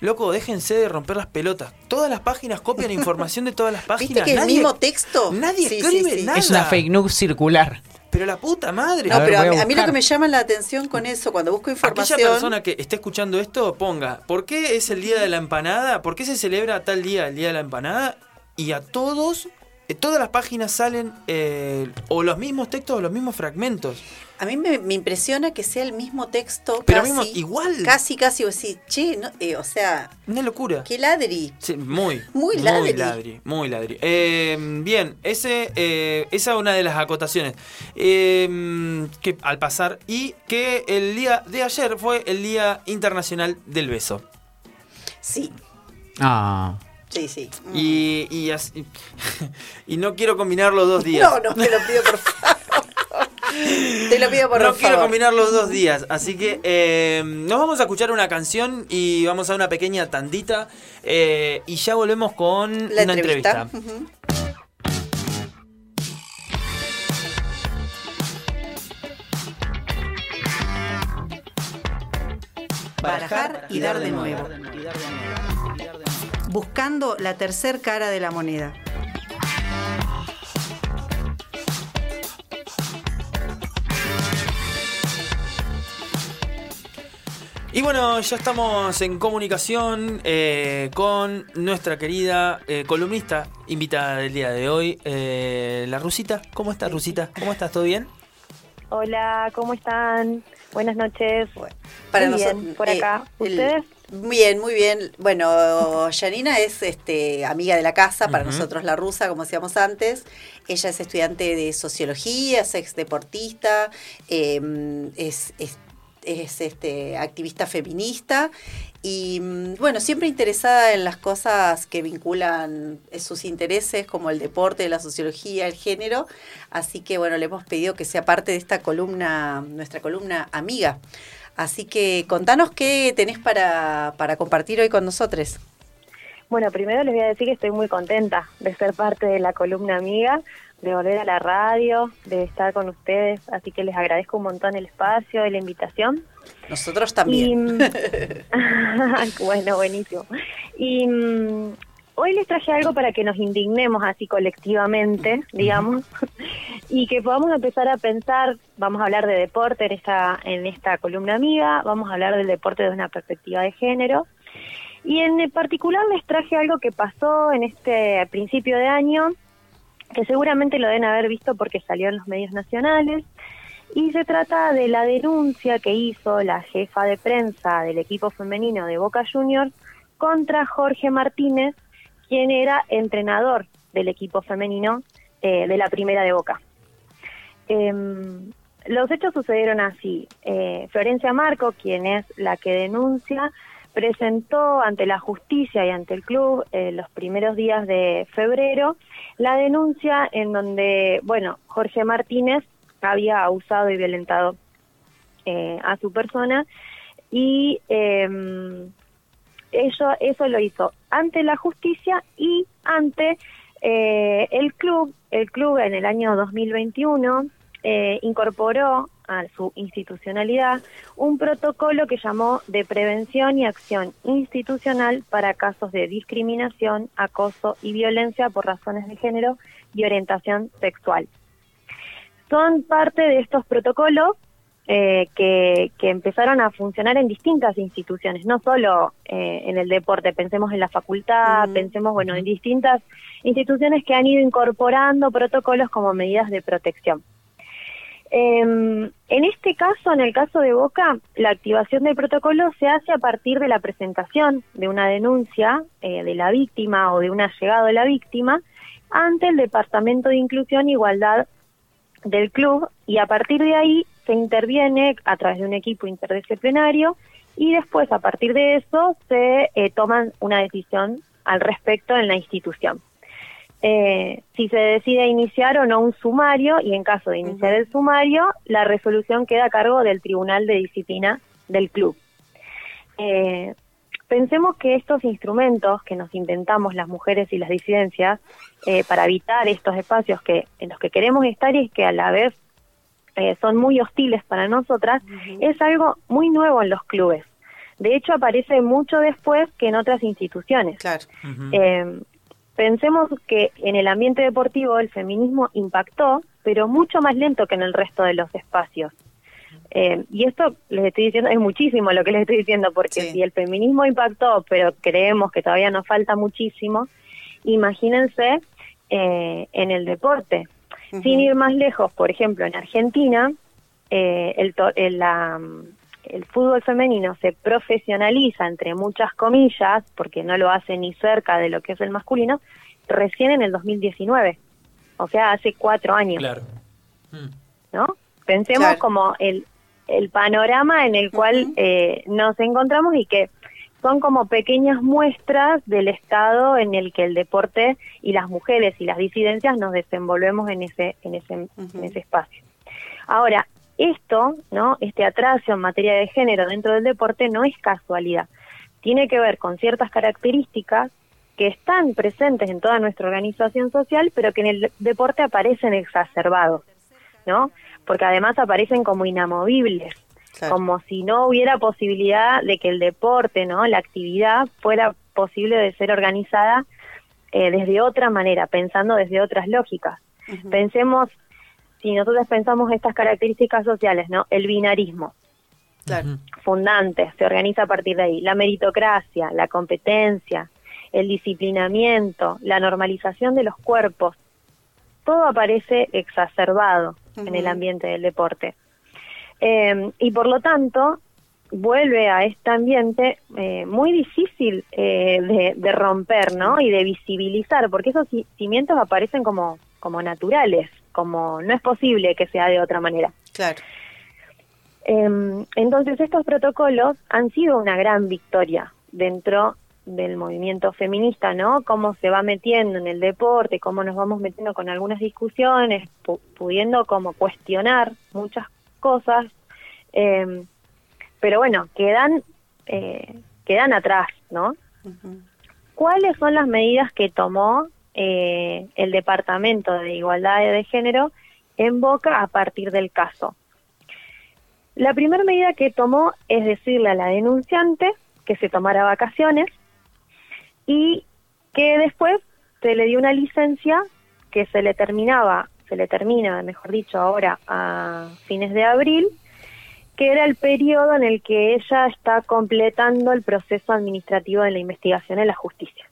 Loco, déjense de romper las pelotas. Todas las páginas copian información de todas las páginas. ¿Viste que el Nadie- mismo texto? Nadie Sí, sí, escribe sí. nada. Es una fake news circular. Pero la puta madre. No, A ver, pero a, mí- a mí lo que me llama la atención con eso, cuando busco Aquella información. persona que esté escuchando esto, ponga, ¿por qué es el día de la empanada? ¿Por qué se celebra tal día, el día de la empanada? Y a todos, eh, todas las páginas salen eh, o los mismos textos o los mismos fragmentos. A mí me, me impresiona que sea el mismo texto. Pero casi, mismo- igual. Casi, casi, o sí, che, no, eh, o sea, Una locura. qué ladri. Sí, muy, Muy Muy ladri. ladri. Muy ladri. Eh, bien, ese, eh, esa es una de las acotaciones. Eh, que al pasar. Y que el día de ayer fue el Día Internacional del Beso. Sí, Ah. sí, sí. Mm. Y, y, así- y no quiero combinar los dos días. No, no, te lo pido por favor. Te lo pido por no favor. quiero combinar los dos días. Así que eh, nos vamos a escuchar una canción y vamos a una pequeña tandita. eh, y ya volvemos con La una entrevista. entrevista. Barajar y dar de nuevo. Buscando la tercer cara de la moneda. Y bueno, ya estamos en comunicación eh, con nuestra querida eh, columnista invitada del día de hoy, eh, la Rusita. ¿Cómo estás, Rusita? ¿Cómo estás? ¿Todo bien? Hola, ¿cómo están? Buenas noches. Para Muy bien, nosotros, por acá. el- ¿Ustedes? Bien, muy bien. Bueno, Janina es este, amiga de la casa, para nosotros la rusa, como decíamos antes. Ella es estudiante de sociología, es ex deportista, eh, es, es, es, este, activista feminista y mm, bueno, siempre interesada en las cosas que vinculan eh, sus intereses, como el deporte, la sociología, el género. Así que bueno, le hemos pedido que sea parte de esta columna, nuestra columna amiga. Así que contanos qué tenés para, para compartir hoy con nosotros. Bueno, primero les voy a decir que estoy muy contenta de ser parte de la columna amiga, de volver a la radio, de estar con ustedes, así que les agradezco un montón el espacio y la invitación. Nosotros también. Y, bueno, buenísimo. Y mm, hoy les traje algo para que nos indignemos así colectivamente, digamos, y que podamos empezar a pensar, vamos a hablar de deporte en esta, en esta columna amiga, vamos a hablar del deporte desde una perspectiva de género. Y en particular les traje algo que pasó en este principio de año, que seguramente lo deben haber visto porque salió en los medios nacionales, y se trata de la denuncia que hizo la jefa de prensa del equipo femenino de Boca Juniors contra Jorge Martínez, quien era entrenador del equipo femenino eh, de la primera de Boca. Em, los hechos sucedieron así. Eh, Florencia Marco, quien es la que denuncia, presentó ante la justicia y ante el club eh, los primeros días de febrero la denuncia en donde, bueno, Jorge Martínez había abusado y violentado eh, a su persona y eh, eso, eso lo hizo ante la justicia y ante eh, el club. El club en el año 2021 eh, incorporó a su institucionalidad un protocolo que llamó de prevención y acción institucional para casos de discriminación, acoso y violencia por razones de género y orientación sexual. Son parte de estos protocolos eh, que, que, empezaron a funcionar en distintas instituciones, no solo eh, en el deporte, pensemos en la facultad, mm. pensemos, bueno, en distintas instituciones que han ido incorporando protocolos como medidas de protección. Eh, en este caso, en el caso de Boca, la activación del protocolo se hace a partir de la presentación de una denuncia eh, de la víctima o de un allegado de la víctima ante el Departamento de Inclusión e Igualdad del club y a partir de ahí se interviene a través de un equipo interdisciplinario y después a partir de eso se eh, toman una decisión al respecto en la institución. Eh, si se decide iniciar o no un sumario y en caso de iniciar el sumario, la resolución queda a cargo del Tribunal de Disciplina del club. Eh, pensemos que estos instrumentos que nos inventamos las mujeres y las disidencias eh, para evitar estos espacios que en los que queremos estar y que a la vez eh, son muy hostiles para nosotras, es algo muy nuevo en los clubes. De hecho, aparece mucho después que en otras instituciones. Claro. eh, pensemos que en el ambiente deportivo el feminismo impactó, pero mucho más lento que en el resto de los espacios. Eh, y esto les estoy diciendo, es muchísimo lo que les estoy diciendo, porque Sí. si el feminismo impactó, pero creemos que todavía nos falta muchísimo, imagínense eh, en el deporte. Sin ir más lejos, por ejemplo, en Argentina, eh, el, el, la- el fútbol femenino se profesionaliza, entre muchas comillas, porque no lo hace ni cerca de lo que es el masculino, recién en el 2019. O sea, hace cuatro años. Claro. ¿no? Pensemos Claro. como el, el panorama en el cual eh, nos encontramos y que son como pequeñas muestras del estado en el que el deporte y las mujeres y las disidencias nos desenvolvemos en ese, en ese, en ese espacio. Ahora, esto, ¿no? Este atraso en materia de género dentro del deporte no es casualidad. Tiene que ver con ciertas características que están presentes en toda nuestra organización social, pero que en el deporte aparecen exacerbados, ¿no? Porque además aparecen como inamovibles, Claro. como si no hubiera posibilidad de que el deporte, ¿no? La actividad fuera posible de ser organizada eh, desde otra manera, pensando desde otras lógicas. Pensemos, si nosotros pensamos estas características sociales, ¿no? El binarismo, Claro. fundante, se organiza a partir de ahí. La meritocracia, la competencia, el disciplinamiento, la normalización de los cuerpos, todo aparece exacerbado en el ambiente del deporte. Eh, y por lo tanto, vuelve a este ambiente eh, muy difícil eh, de, de romper, ¿no? Y de visibilizar, porque esos ci- cimientos aparecen como, como naturales, como no es posible que sea de otra manera. Claro. Eh, entonces estos protocolos han sido una gran victoria dentro del movimiento feminista, ¿no? Cómo se va metiendo en el deporte, cómo nos vamos metiendo con algunas discusiones, pu- pudiendo como cuestionar muchas cosas, eh, pero bueno, quedan, eh, quedan atrás, ¿no? Cuáles son las medidas que tomó eh, el Departamento de Igualdad de Género en Boca a partir del caso. La primera medida que tomó es decirle a la denunciante que se tomara vacaciones y que después se le dio una licencia que se le terminaba, se le termina, mejor dicho, ahora a fines de abril, que era el periodo en el que ella está completando el proceso administrativo de la investigación en la justicia.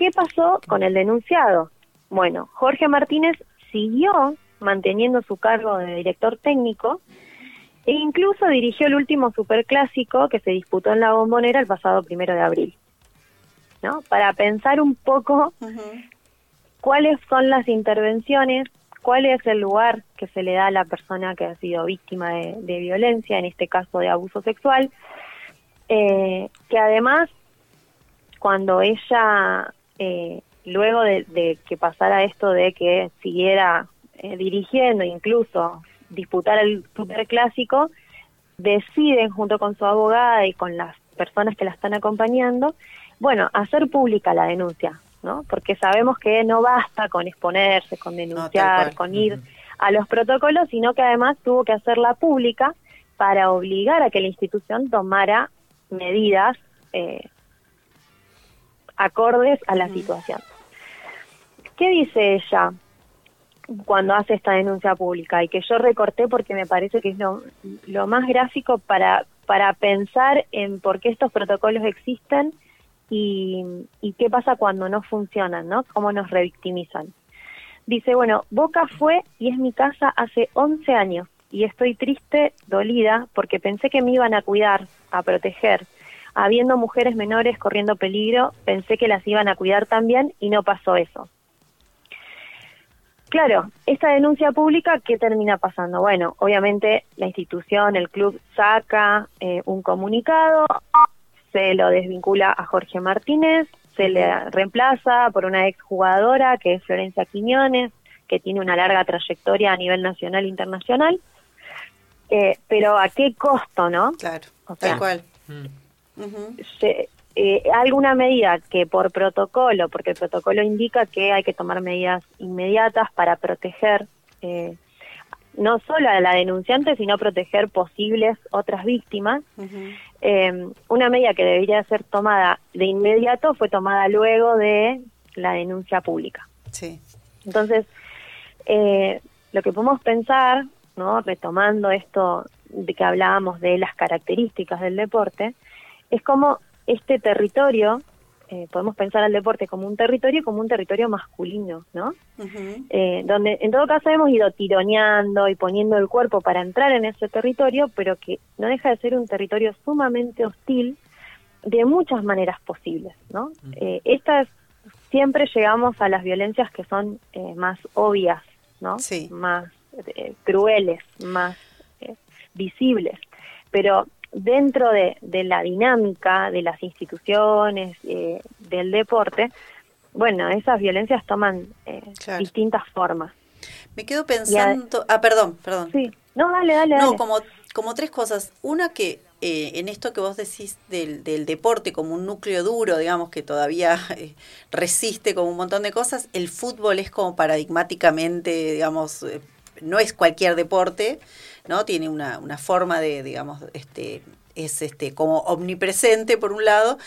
¿Qué pasó con el denunciado? Bueno, Jorge Martínez siguió manteniendo su cargo de director técnico e incluso dirigió el último superclásico que se disputó en la bombonera el pasado primero de abril. ¿no? Para pensar un poco cuáles son las intervenciones, cuál es el lugar que se le da a la persona que ha sido víctima de, violencia, en este caso de abuso sexual, eh, que además cuando ella, eh, luego de, que pasara esto de que siguiera eh, dirigiendo, incluso disputar el superclásico, deciden junto con su abogada y con las personas que la están acompañando, bueno, hacer pública la denuncia, ¿no? Porque sabemos que no basta con exponerse, con denunciar, con ir a los protocolos, sino que además tuvo que hacerla pública para obligar a que la institución tomara medidas eh, acordes a la situación. ¿Qué dice ella? cuando hace esta denuncia pública y que yo recorté porque me parece que es lo, lo más gráfico para, para pensar en por qué estos protocolos existen y, y qué pasa cuando no funcionan, ¿no? Cómo nos revictimizan. Dice, bueno, Boca fue y es mi casa hace 11 años y estoy triste, dolida, porque pensé que me iban a cuidar, a proteger. Habiendo mujeres menores corriendo peligro, pensé que las iban a cuidar también y no pasó eso. Claro, esta denuncia pública, ¿qué termina pasando? Bueno, obviamente la institución, el club saca eh, un comunicado, se lo desvincula a Jorge Martínez, se le reemplaza por una exjugadora que es Florencia Quiñones, que tiene una larga trayectoria a nivel nacional e internacional. Eh, pero ¿a qué costo, no? Claro, tal cual. Se, eh, alguna medida que por protocolo, porque el protocolo indica que hay que tomar medidas inmediatas para proteger eh, no solo a la denunciante, sino proteger posibles otras víctimas. Eh, una medida que debería ser tomada de inmediato fue tomada luego de la denuncia pública. Sí. Entonces, eh, lo que podemos pensar, ¿no? retomando esto de que hablábamos de las características del deporte, es como este territorio, eh, podemos pensar al deporte como un territorio, como un territorio masculino, ¿no? Eh, donde en todo caso hemos ido tironeando y poniendo el cuerpo para entrar en ese territorio, pero que no deja de ser un territorio sumamente hostil de muchas maneras posibles, ¿no? Eh, estas siempre llegamos a las violencias que son más obvias, ¿no? Sí. Más crueles, más visibles, pero dentro de, la dinámica de las instituciones, eh, del deporte, bueno, esas violencias toman eh, distintas formas. Me quedo pensando... Ah, perdón, perdón. Sí, no, dale, dale. No, como, como tres cosas. Una que eh, en esto que vos decís del, del, deporte como un núcleo duro, digamos, que todavía resiste como un montón de cosas, el fútbol es como paradigmáticamente, digamos, no es cualquier deporte, ¿no? Tiene una, una forma de, digamos, este, es este, como omnipresente por un lado.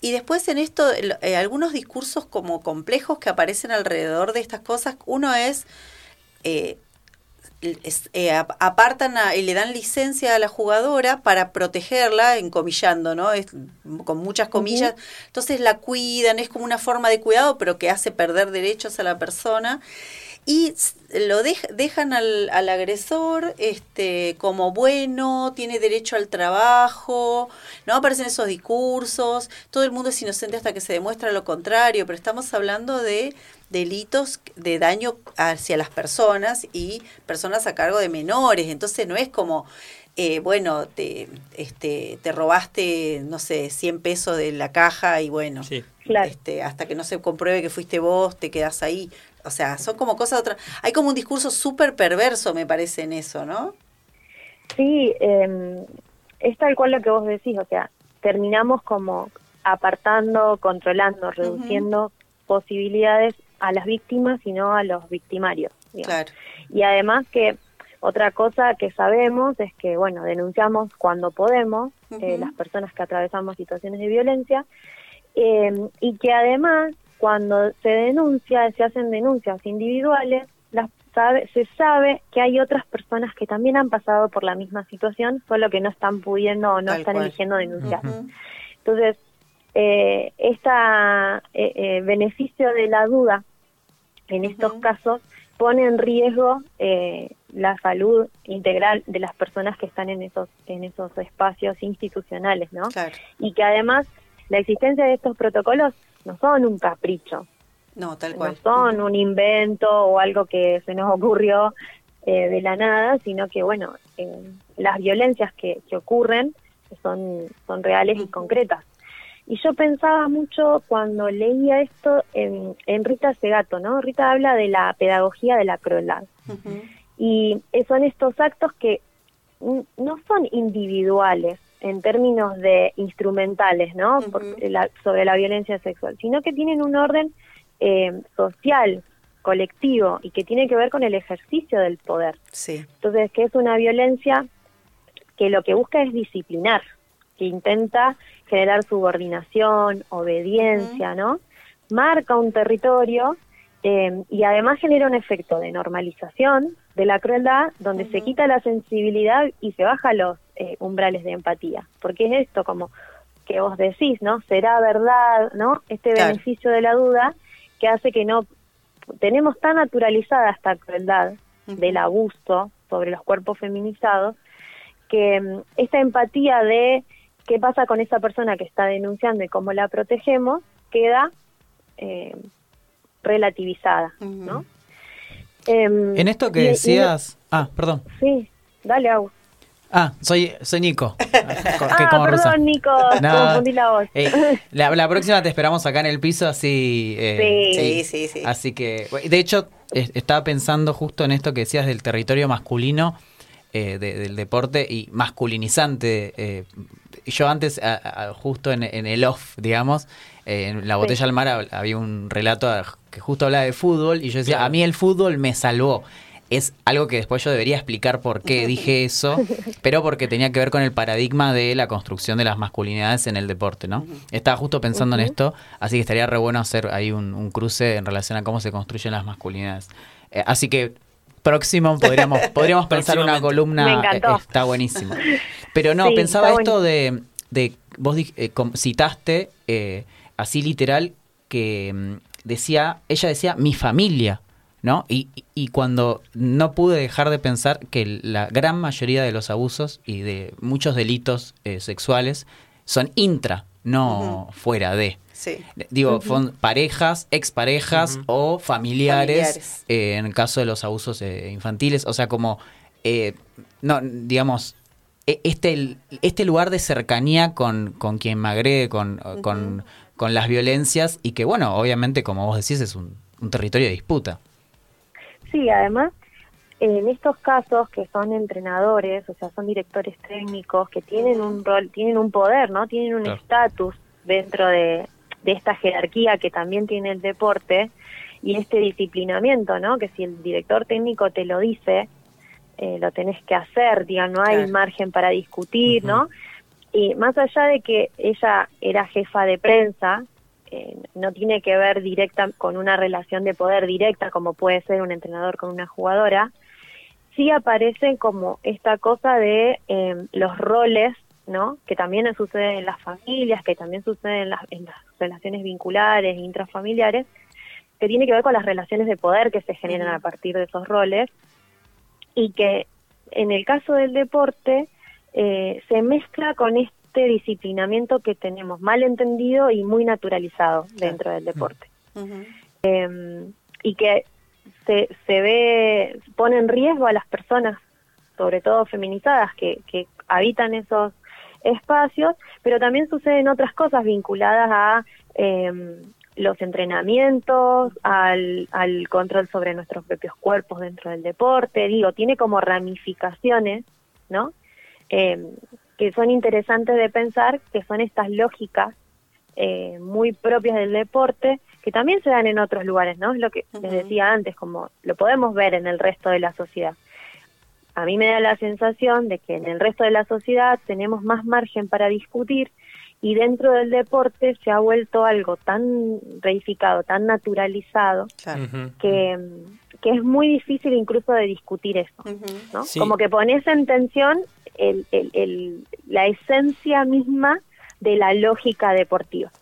Y después en esto, eh, algunos discursos como complejos que aparecen alrededor de estas cosas. Uno es, eh, eh, apartan y le dan licencia a la jugadora para protegerla, encomillando, ¿no? Es, con muchas comillas. Entonces la cuidan, es como una forma de cuidado, pero que hace perder derechos a la persona y lo dejan al, al, agresor este como bueno, tiene derecho al trabajo, no aparecen esos discursos, todo el mundo es inocente hasta que se demuestra lo contrario, pero estamos hablando de delitos de daño hacia las personas y personas a cargo de menores, entonces no es como eh, bueno, te, este, te robaste, no sé, 100 pesos de la caja y bueno, este, hasta que no se compruebe que fuiste vos, te quedas ahí. O sea, son como cosas otras. Hay como un discurso súper perverso, me parece, en eso, ¿no? Sí, eh, es tal cual lo que vos decís, o sea, terminamos como apartando, controlando, reduciendo posibilidades a las víctimas y no a los victimarios. Claro. Y además que otra cosa que sabemos es que, bueno, denunciamos cuando podemos eh, Ujú. las personas que atravesamos situaciones de violencia eh, y que además cuando se denuncia, se hacen denuncias individuales, las sabe, se sabe que hay otras personas que también han pasado por la misma situación, solo que no están pudiendo o no Tal están cual. eligiendo denunciar. Entonces, eh, esta eh, eh, beneficio de la duda en estos casos pone en riesgo eh, la salud integral de las personas que están en esos en esos espacios institucionales, ¿no? Claro. Y que además la existencia de estos protocolos no son un capricho, No, tal no cual. son un invento o algo que se nos ocurrió eh, de la nada, sino que, bueno, eh, las violencias que, que ocurren son, son reales y concretas. Y yo pensaba mucho cuando leía esto en, en Rita Segato, ¿no? Rita habla de la pedagogía de la crueldad. Y son estos actos que no son individuales en términos de instrumentales, ¿no? Por- la- sobre la violencia sexual, sino que tienen un orden eh, social, colectivo, y que tiene que ver con el ejercicio del poder. Sí. Entonces, que es una violencia que lo que busca es disciplinar, que intenta generar subordinación, obediencia, ¿no? Marca un territorio eh, y además genera un efecto de normalización de la crueldad, donde se quita la sensibilidad y se baja los eh, umbrales de empatía. Porque es esto, como que vos decís, ¿no? Será verdad, ¿no? Este Claro. beneficio de la duda que hace que no tenemos tan naturalizada esta crueldad del abuso sobre los cuerpos feminizados que mm, esta empatía de qué pasa con esa persona que está denunciando y cómo la protegemos queda eh, relativizada, ¿no? Em, En esto que y- y- decías... Ah, perdón. sí, dale, Agus. Ah, soy, soy Nico. Ah, como perdón, rusa. Nico, No. confundí la voz. Eh, la, la próxima te esperamos acá en el piso, así... eh, Sí. Sí, sí, sí. Así que, de hecho, es- estaba pensando justo en esto que decías del territorio masculino, eh, de- del deporte y masculinizante. eh, yo antes, a- a- justo en, en el off, digamos, eh, en la botella al mar hab- había un relato que justo hablaba de fútbol y yo decía, Claro. a mí el fútbol me salvó. Es algo que después yo debería explicar por qué dije eso, pero porque tenía que ver con el paradigma de la construcción de las masculinidades en el deporte, ¿no? Estaba justo pensando en esto, así que estaría re bueno hacer ahí un, un cruce en relación a cómo se construyen las masculinidades. Eh, así que próximo podríamos, podríamos pensar una columna, eh, está buenísimo. Pero no, Sí, pensaba esto de, de, vos di- eh, com- citaste eh, así literal que mm, decía, ella decía mi familia, ¿no? Y, y- cuando no pude dejar de pensar que la gran mayoría de los abusos y de muchos delitos eh, sexuales son intra, no fuera de. Sí. Digo, son parejas, exparejas o familiares, Familiares. eh, en el caso de los abusos eh, infantiles. O sea, como, eh, no, digamos, e- este, este lugar de cercanía con, con quien me agrede, con, con, con las violencias y que, bueno, obviamente, como vos decís, es un, un territorio de disputa. Sí, además, en estos casos que son entrenadores, o sea, son directores técnicos que tienen un rol, tienen un poder, ¿no? Tienen un Claro. estatus dentro de, de esta jerarquía que también tiene el deporte y este disciplinamiento, ¿no? Que si el director técnico te lo dice, eh, lo tenés que hacer, diga, no hay Claro. margen para discutir, ¿no? Y más allá de que ella era jefa de prensa, eh, no tiene que ver directa con una relación de poder directa como puede ser un entrenador con una jugadora, sí aparece como esta cosa de eh, los roles, ¿no? Que también sucede en las familias, que también sucede en las, en las relaciones vinculares, intrafamiliares, que tiene que ver con las relaciones de poder que se generan a partir de esos roles y que en el caso del deporte eh, se mezcla con este disciplinamiento que tenemos mal entendido y muy naturalizado dentro del deporte. Eh, y que se, se ve, pone en riesgo a las personas, sobre todo feminizadas, que, que habitan esos espacios, pero también suceden otras cosas vinculadas a eh, los entrenamientos, al, al control sobre nuestros propios cuerpos dentro del deporte, digo, tiene como ramificaciones, ¿no? Eh, que son interesantes de pensar, que son estas lógicas eh, muy propias del deporte que también se dan en otros lugares, ¿no? Es lo que les decía antes, como lo podemos ver en el resto de la sociedad. A mí me da la sensación de que en el resto de la sociedad tenemos más margen para discutir y dentro del deporte se ha vuelto algo tan reificado, tan naturalizado, que, que es muy difícil incluso de discutir eso, ¿no? Sí. Como que pones en tensión el, el- el- la esencia misma de la lógica deportiva.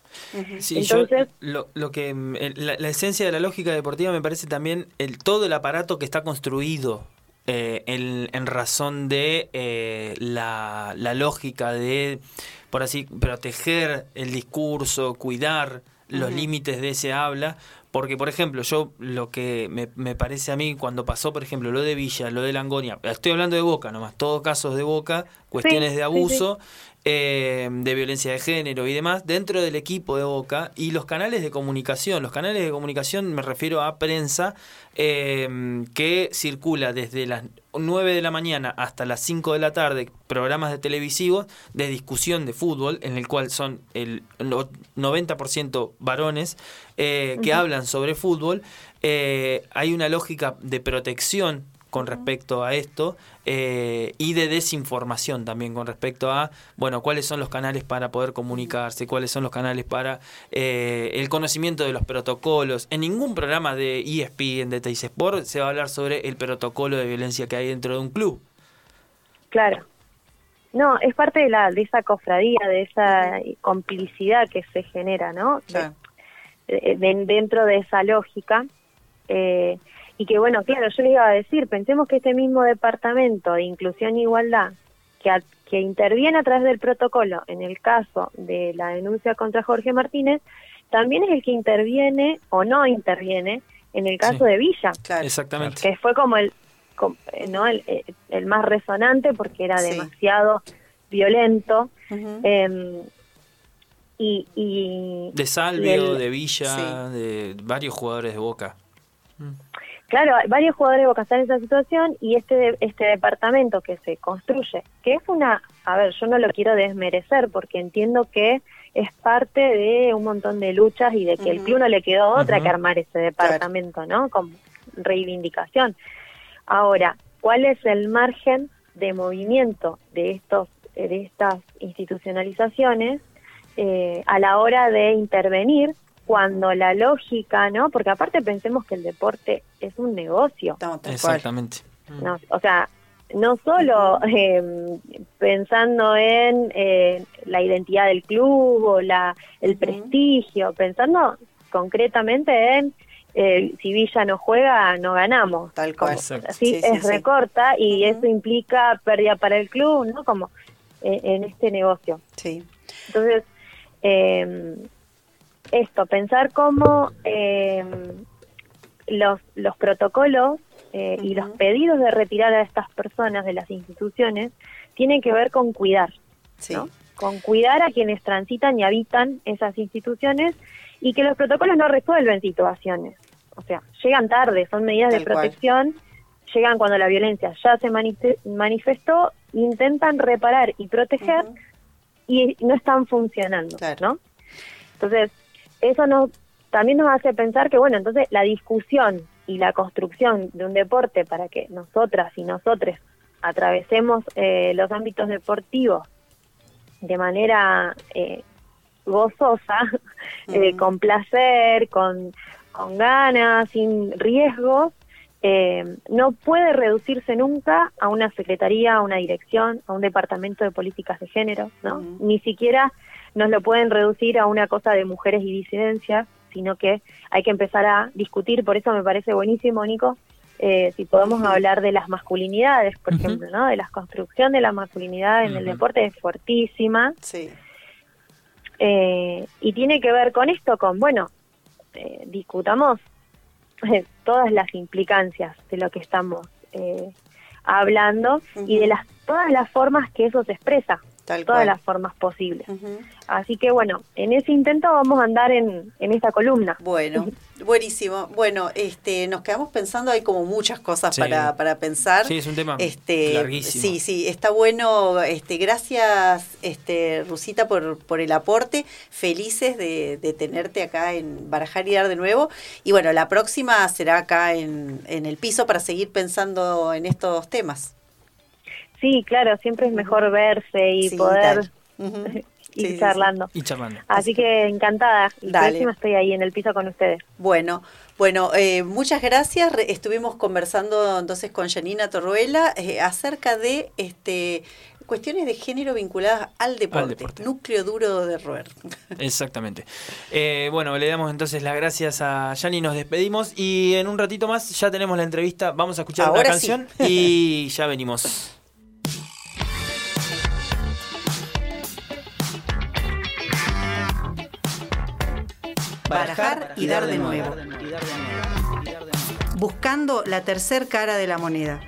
Sí, yo- Entonces- lo, lo que la, la esencia de la lógica deportiva me parece también el todo el aparato que está construido eh, en, en razón de eh, la, la lógica de, por así, proteger el discurso, cuidar los límites de ese habla. Porque, por ejemplo, yo lo que me, me parece a mí cuando pasó, por ejemplo, lo de Villa, lo de Langonia, estoy hablando de Boca nomás, todos casos de Boca, cuestiones Sí, de sí, abuso, eh, de violencia de género y demás dentro del equipo de Boca y los canales de comunicación. Los canales de comunicación me refiero a prensa eh, que circula desde las 9 de la mañana hasta las 5 de la tarde programas de televisivos de discusión de fútbol en el cual son el no- 90% varones eh, que hablan sobre fútbol. Eh, hay una lógica de protección con respecto a esto eh, y de desinformación también con respecto a, bueno, cuáles son los canales para poder comunicarse, cuáles son los canales para eh, el conocimiento de los protocolos. En ningún programa de ESPN, de Teis Sport, se va a hablar sobre el protocolo de violencia que hay dentro de un club. Claro. No, es parte de, la, de esa cofradía, de esa complicidad que se genera, ¿no? De- de- dentro de esa lógica. eh, y que, bueno, claro, yo le iba a decir, pensemos que este mismo departamento de inclusión e igualdad, que, a- que interviene a través del protocolo en el caso de la denuncia contra Jorge Martínez, también es el que interviene o no interviene en el caso Sí. de Villa. Exactamente. que fue como el eh, no el, eh, el más resonante porque era Sí. demasiado violento em, y, y De y Salvio, el- de Villa, de varios jugadores de Boca. Claro hay varios jugadores de Boca están en esa situación y este de- este departamento que se construye que es una a ver yo no lo quiero desmerecer porque entiendo que es parte de un montón de luchas y de que el Ujú. club no le quedó otra que armar ese departamento no como reivindicación. Ahora, ¿cuál es el margen de movimiento de estos de estas institucionalizaciones eh, a la hora de intervenir cuando la lógica, ¿no? Porque aparte pensemos que el deporte es un negocio. Exactamente. No, o sea, no solo eh, pensando en eh, la identidad del club o la, el prestigio, pensando concretamente en eh, si Villa no juega, no ganamos. Tal cual. Así Sí, es sí. recorta y eso implica pérdida para el club, ¿no? Como eh, en este negocio. Sí. Entonces, eh, esto, pensar cómo eh, los, los protocolos eh, y los pedidos de retirar a estas personas de las instituciones tienen que ver con cuidar, ¿no? con cuidar a quienes transitan y habitan esas instituciones y que los protocolos no resuelven situaciones. O sea, llegan tarde, son medidas de cual. protección, llegan cuando la violencia ya se manifestó, intentan reparar y proteger y no están funcionando, ¿no? Entonces, eso nos también nos hace pensar que, bueno, entonces la discusión y la construcción de un deporte para que nosotras y nosotros atravesemos eh, los ámbitos deportivos de manera eh, gozosa, eh, con placer, con, con ganas, sin riesgos, eh, no puede reducirse nunca a una secretaría, a una dirección, a un departamento de políticas de género, ¿no? Ni siquiera nos lo pueden reducir a una cosa de mujeres y disidencias, sino que hay que empezar a discutir, por eso me parece buenísimo, Nico, eh, si podemos hablar de las masculinidades, por ejemplo, ¿no? De la construcción de la masculinidad en el deporte es fuertísima. Sí. Eh, y tiene que ver con esto, con, bueno, eh, discutamos eh, todas las implicancias de lo que estamos eh, hablando y de las todas las formas que eso se expresa, todas cual. las formas posibles. Así que bueno, en ese intento vamos a andar en, en esta columna. Bueno, buenísimo. Bueno, este, nos quedamos pensando, hay como muchas cosas Sí. para, para pensar. Sí, es un tema este, larguísimo. Sí, sí, está bueno. Este, gracias, este, Rusita, por, por el aporte. Felices de, de tenerte acá en Barajar y Dar de nuevo. Y bueno, la próxima será acá en, en el piso para seguir pensando en estos temas. Sí, claro, siempre es mejor verse y Sí, poder Sí, sí, sí. charlando. Y charlando. Así que encantada. Y Dale. próxima estoy ahí en el piso con ustedes. Bueno, bueno, eh, muchas gracias. Estuvimos conversando entonces con Janina Torruela eh, acerca de este cuestiones de género vinculadas al deporte, deporte. núcleo duro de roer. Exactamente. Eh, bueno, le damos entonces las gracias a Yani, nos despedimos y en un ratito más ya tenemos la entrevista, vamos a escuchar Ahora una sí. canción y ya venimos. Barajar y dar de nuevo. Buscando la tercer cara de la moneda.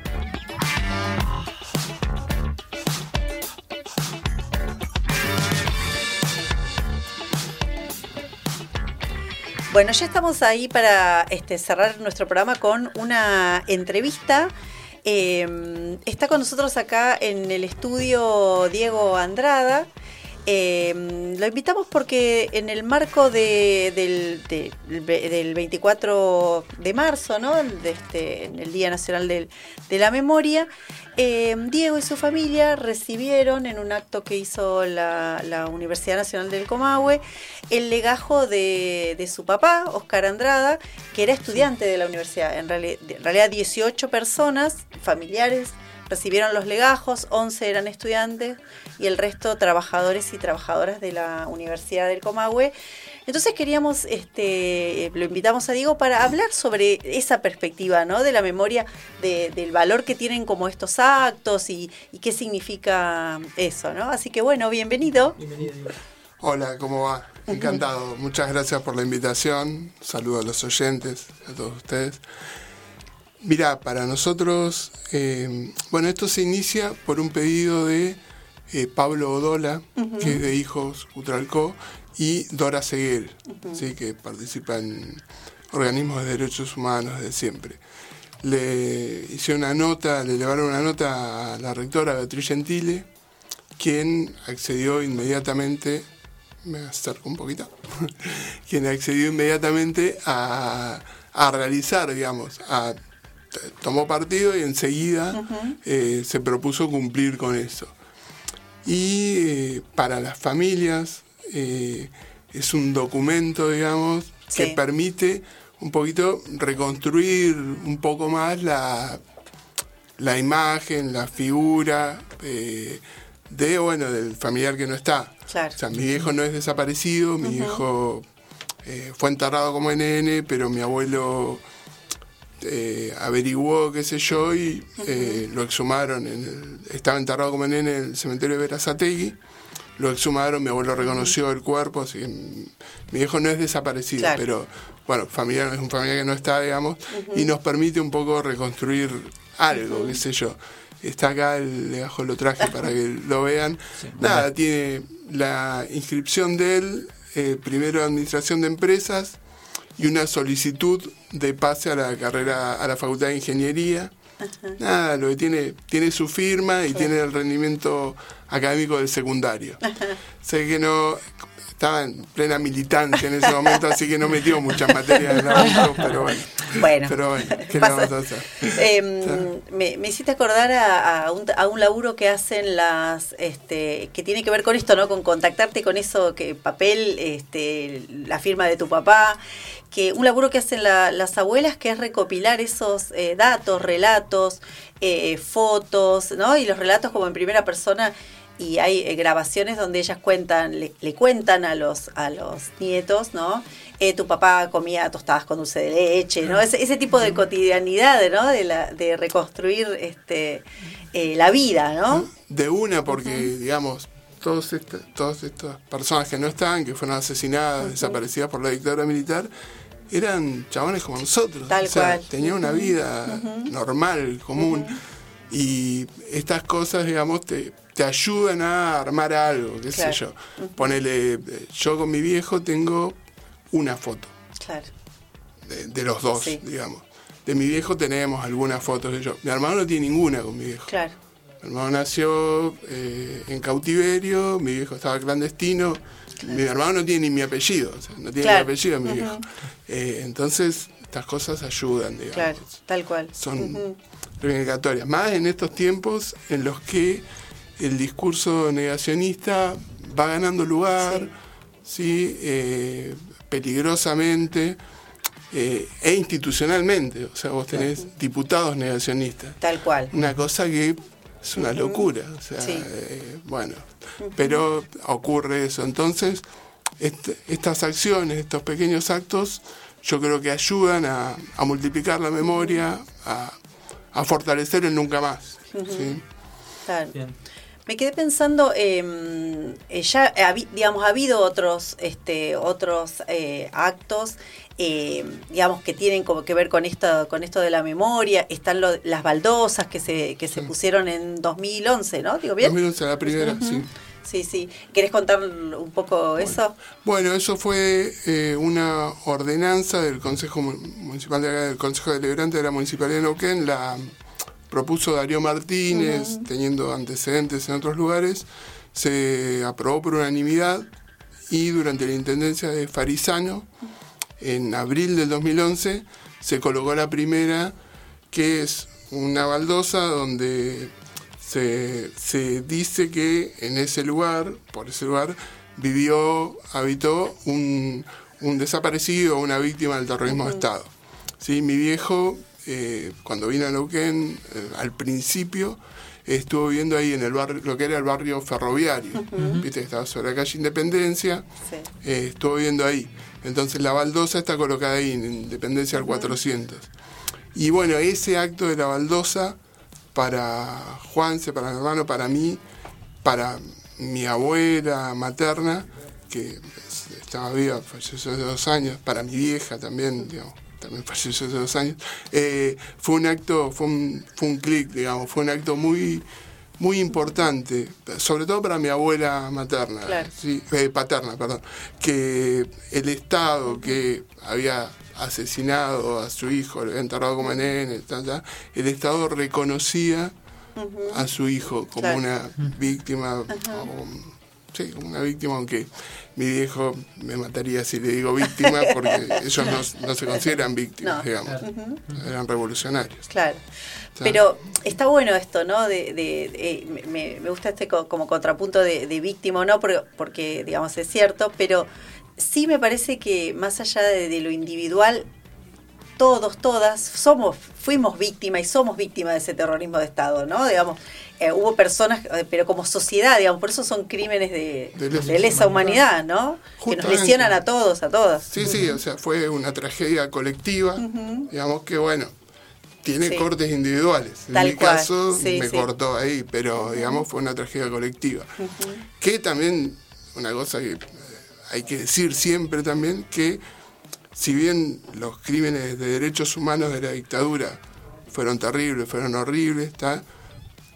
Bueno, ya estamos ahí para este, cerrar nuestro programa con una entrevista. Eh, está con nosotros acá en el estudio Diego Andrada. Eh, lo invitamos porque en el marco de- del, de- del 24 de marzo, ¿no? De este, el Día Nacional de la Memoria, eh, Diego y su familia recibieron en un acto que hizo la, Universidad Nacional del Comahue el legajo de, su papá, Oscar Andrada, que era estudiante de la universidad. En, en realidad 18 personas, familiares, recibieron los legajos, 11 eran estudiantes y el resto trabajadores y trabajadoras de la Universidad del Comahue. Entonces queríamos, este, lo invitamos a Diego para hablar sobre esa perspectiva, ¿no? De la memoria, de- del valor que tienen como estos actos y, y qué significa eso, ¿no? Así que bueno, bienvenido. Hola, ¿cómo va? Encantado. Muchas gracias por la invitación. Saludo a los oyentes, a todos ustedes. Mira, para nosotros, eh, bueno, esto se inicia por un pedido de eh, Pablo Odola, que es de Hijos Utralcó, y Dora Seguel, ¿sí? que participa en organismos de derechos humanos de siempre. Le hice una nota, le elevaron una nota a la rectora Beatriz Gentile, quien accedió inmediatamente, me acerco un poquito, quien accedió inmediatamente a, a realizar, digamos, a, tomó partido y enseguida eh, se propuso cumplir con eso. Y eh, para las familias eh, es un documento, digamos, que permite un poquito reconstruir un poco más la, la imagen, la figura eh, de, bueno, del familiar que no está. Claro. O sea, mi viejo no es desaparecido, mi viejo eh, fue enterrado como nene, pero mi abuelo eh, averiguó, qué sé yo, y eh, lo exhumaron. En el- estaba enterrado como nene en el cementerio de Verazategui. Lo exhumaron, mi abuelo reconoció el cuerpo, así que mi viejo no es desaparecido, Claro. pero bueno, familiar es un familiar que no está, digamos, y nos permite un poco reconstruir algo, qué sé yo. Está acá el legajo, lo traje para que lo vean. Nada, tiene la inscripción de él, eh, primero Administración de Empresas, y una solicitud de pase a la carrera, a la Facultad de Ingeniería. Nada, lo que tiene, tiene su firma y tiene el rendimiento académico del secundario. Sé que no, estaba en plena militancia en ese momento, así que no metió muchas materias en la pero bueno. Bueno, Pero bueno, ¿qué le pasa- vamos a hacer? Eh, me, me hiciste acordar a, a un, a un laburo que hacen las, este, que tiene que ver con esto, ¿no? Con contactarte con eso, que papel, este, la firma de tu papá, que un laburo que hacen la- las abuelas que es recopilar esos eh, datos, relatos, eh, fotos, ¿no? Y los relatos como en primera persona y hay eh, grabaciones donde ellas cuentan, le, le cuentan a los, a los nietos, ¿no? Eh, tu papá comía tostadas con dulce de leche, ¿no? Ese, ese tipo de cotidianidad, ¿no? De, la, de reconstruir este, eh, la vida, ¿no? De una, porque, digamos, todos esta- todas estas personas que no están, que fueron asesinadas, desaparecidas por la dictadura militar, eran chabones como nosotros. Tal o sea, cual. tenían una vida normal, común. Y estas cosas, digamos, te, te ayudan a armar algo, qué Claro. sé yo. Ponele, eh, yo con mi viejo tengo una foto Claro. de, de los dos, Sí. digamos. De mi viejo tenemos algunas fotos de yo. Mi hermano no tiene ninguna con mi viejo. Claro. Mi hermano nació eh, en cautiverio, mi viejo estaba clandestino. Mi hermano no tiene ni mi apellido, o sea, no tiene Claro. mi apellido mi viejo. Eh, entonces, estas cosas ayudan, digamos. Claro, tal cual. Son Ujú. reivindicatorias. Más en estos tiempos en los que el discurso negacionista va ganando lugar, ¿sí? Eh, peligrosamente eh, e institucionalmente. O sea, vos tenés diputados negacionistas. Tal cual. Una cosa que es una locura. O sea, Sí. eh, bueno, pero ocurre eso. Entonces, est- estas acciones, estos pequeños actos, yo creo que ayudan a, a multiplicar la memoria, a, a fortalecer el nunca más. Ujú. ¿sí? Claro. Me quedé pensando, eh, eh, ya digamos, ha habido otros, este, otros eh, actos, eh, digamos, que tienen como que ver con esto, con esto de la memoria. Están lo- las baldosas que se, que se pusieron en 2011, ¿no? Digo bien. 2011, la primera, sí. Sí, sí. ¿Querés contar un poco eso? Bueno, eso fue eh, una ordenanza del Consejo Mu- Municipal de del Consejo Deliberante de la Municipalidad de Neuquén, la propuso Darío Martínez, teniendo antecedentes en otros lugares, se aprobó por unanimidad y durante la intendencia de Farisano, en abril del 2011, se colocó la primera, que es una baldosa donde se, se dice que en ese lugar, por ese lugar, vivió, habitó un, un desaparecido o una víctima del terrorismo de Estado. ¿Sí? Mi viejo, eh, cuando vino a Neuquén, eh, al principio, estuvo viviendo ahí en el barrio, lo que era el barrio ferroviario, Ujú. viste que estaba sobre la calle Independencia, Sí. eh, estuvo viviendo ahí. Entonces la baldosa está colocada ahí en Independencia al 400. Y bueno, ese acto de la baldosa para Juanse, para mi hermano, para mí, para mi abuela materna, que es- estaba viva, falleció hace dos años, para mi vieja también, digamos, también falleció hace dos años, eh, fue un acto, fue un, fue un clic, digamos, fue un acto muy, muy importante, sobre todo para mi abuela materna, Claro. sí, eh, paterna, perdón, que el Estado que había asesinado a su hijo, lo había enterrado como nene, el Estado reconocía a su hijo como Claro. una víctima, o- sí, como una víctima, aunque mi viejo me mataría si le digo víctima, porque ellos no, no se consideran víctimas, No. digamos, eran revolucionarios. Claro. Pero está bueno esto, ¿no? De, de- de- me, me gusta este co- como contrapunto de, de víctima o no, porque, porque, digamos, es cierto, pero sí me parece que más allá de, de lo individual, todos, todas, somos, fuimos víctimas y somos víctimas de ese terrorismo de Estado, ¿no? Digamos, eh, hubo personas, eh, pero como sociedad, digamos, por eso son crímenes de, De lesa de lesa humanidad, ¿no? Que nos lesionan a todos, a todas. Sí, sí, o sea, fue una tragedia colectiva, digamos que bueno, tiene Sí. cortes individuales. En mi cual, caso sí, me sí. cortó ahí, pero digamos fue una tragedia colectiva. Que también, una cosa que eh, hay que decir siempre también, que si bien los crímenes de derechos humanos de la dictadura fueron terribles, fueron horribles, ¿tá?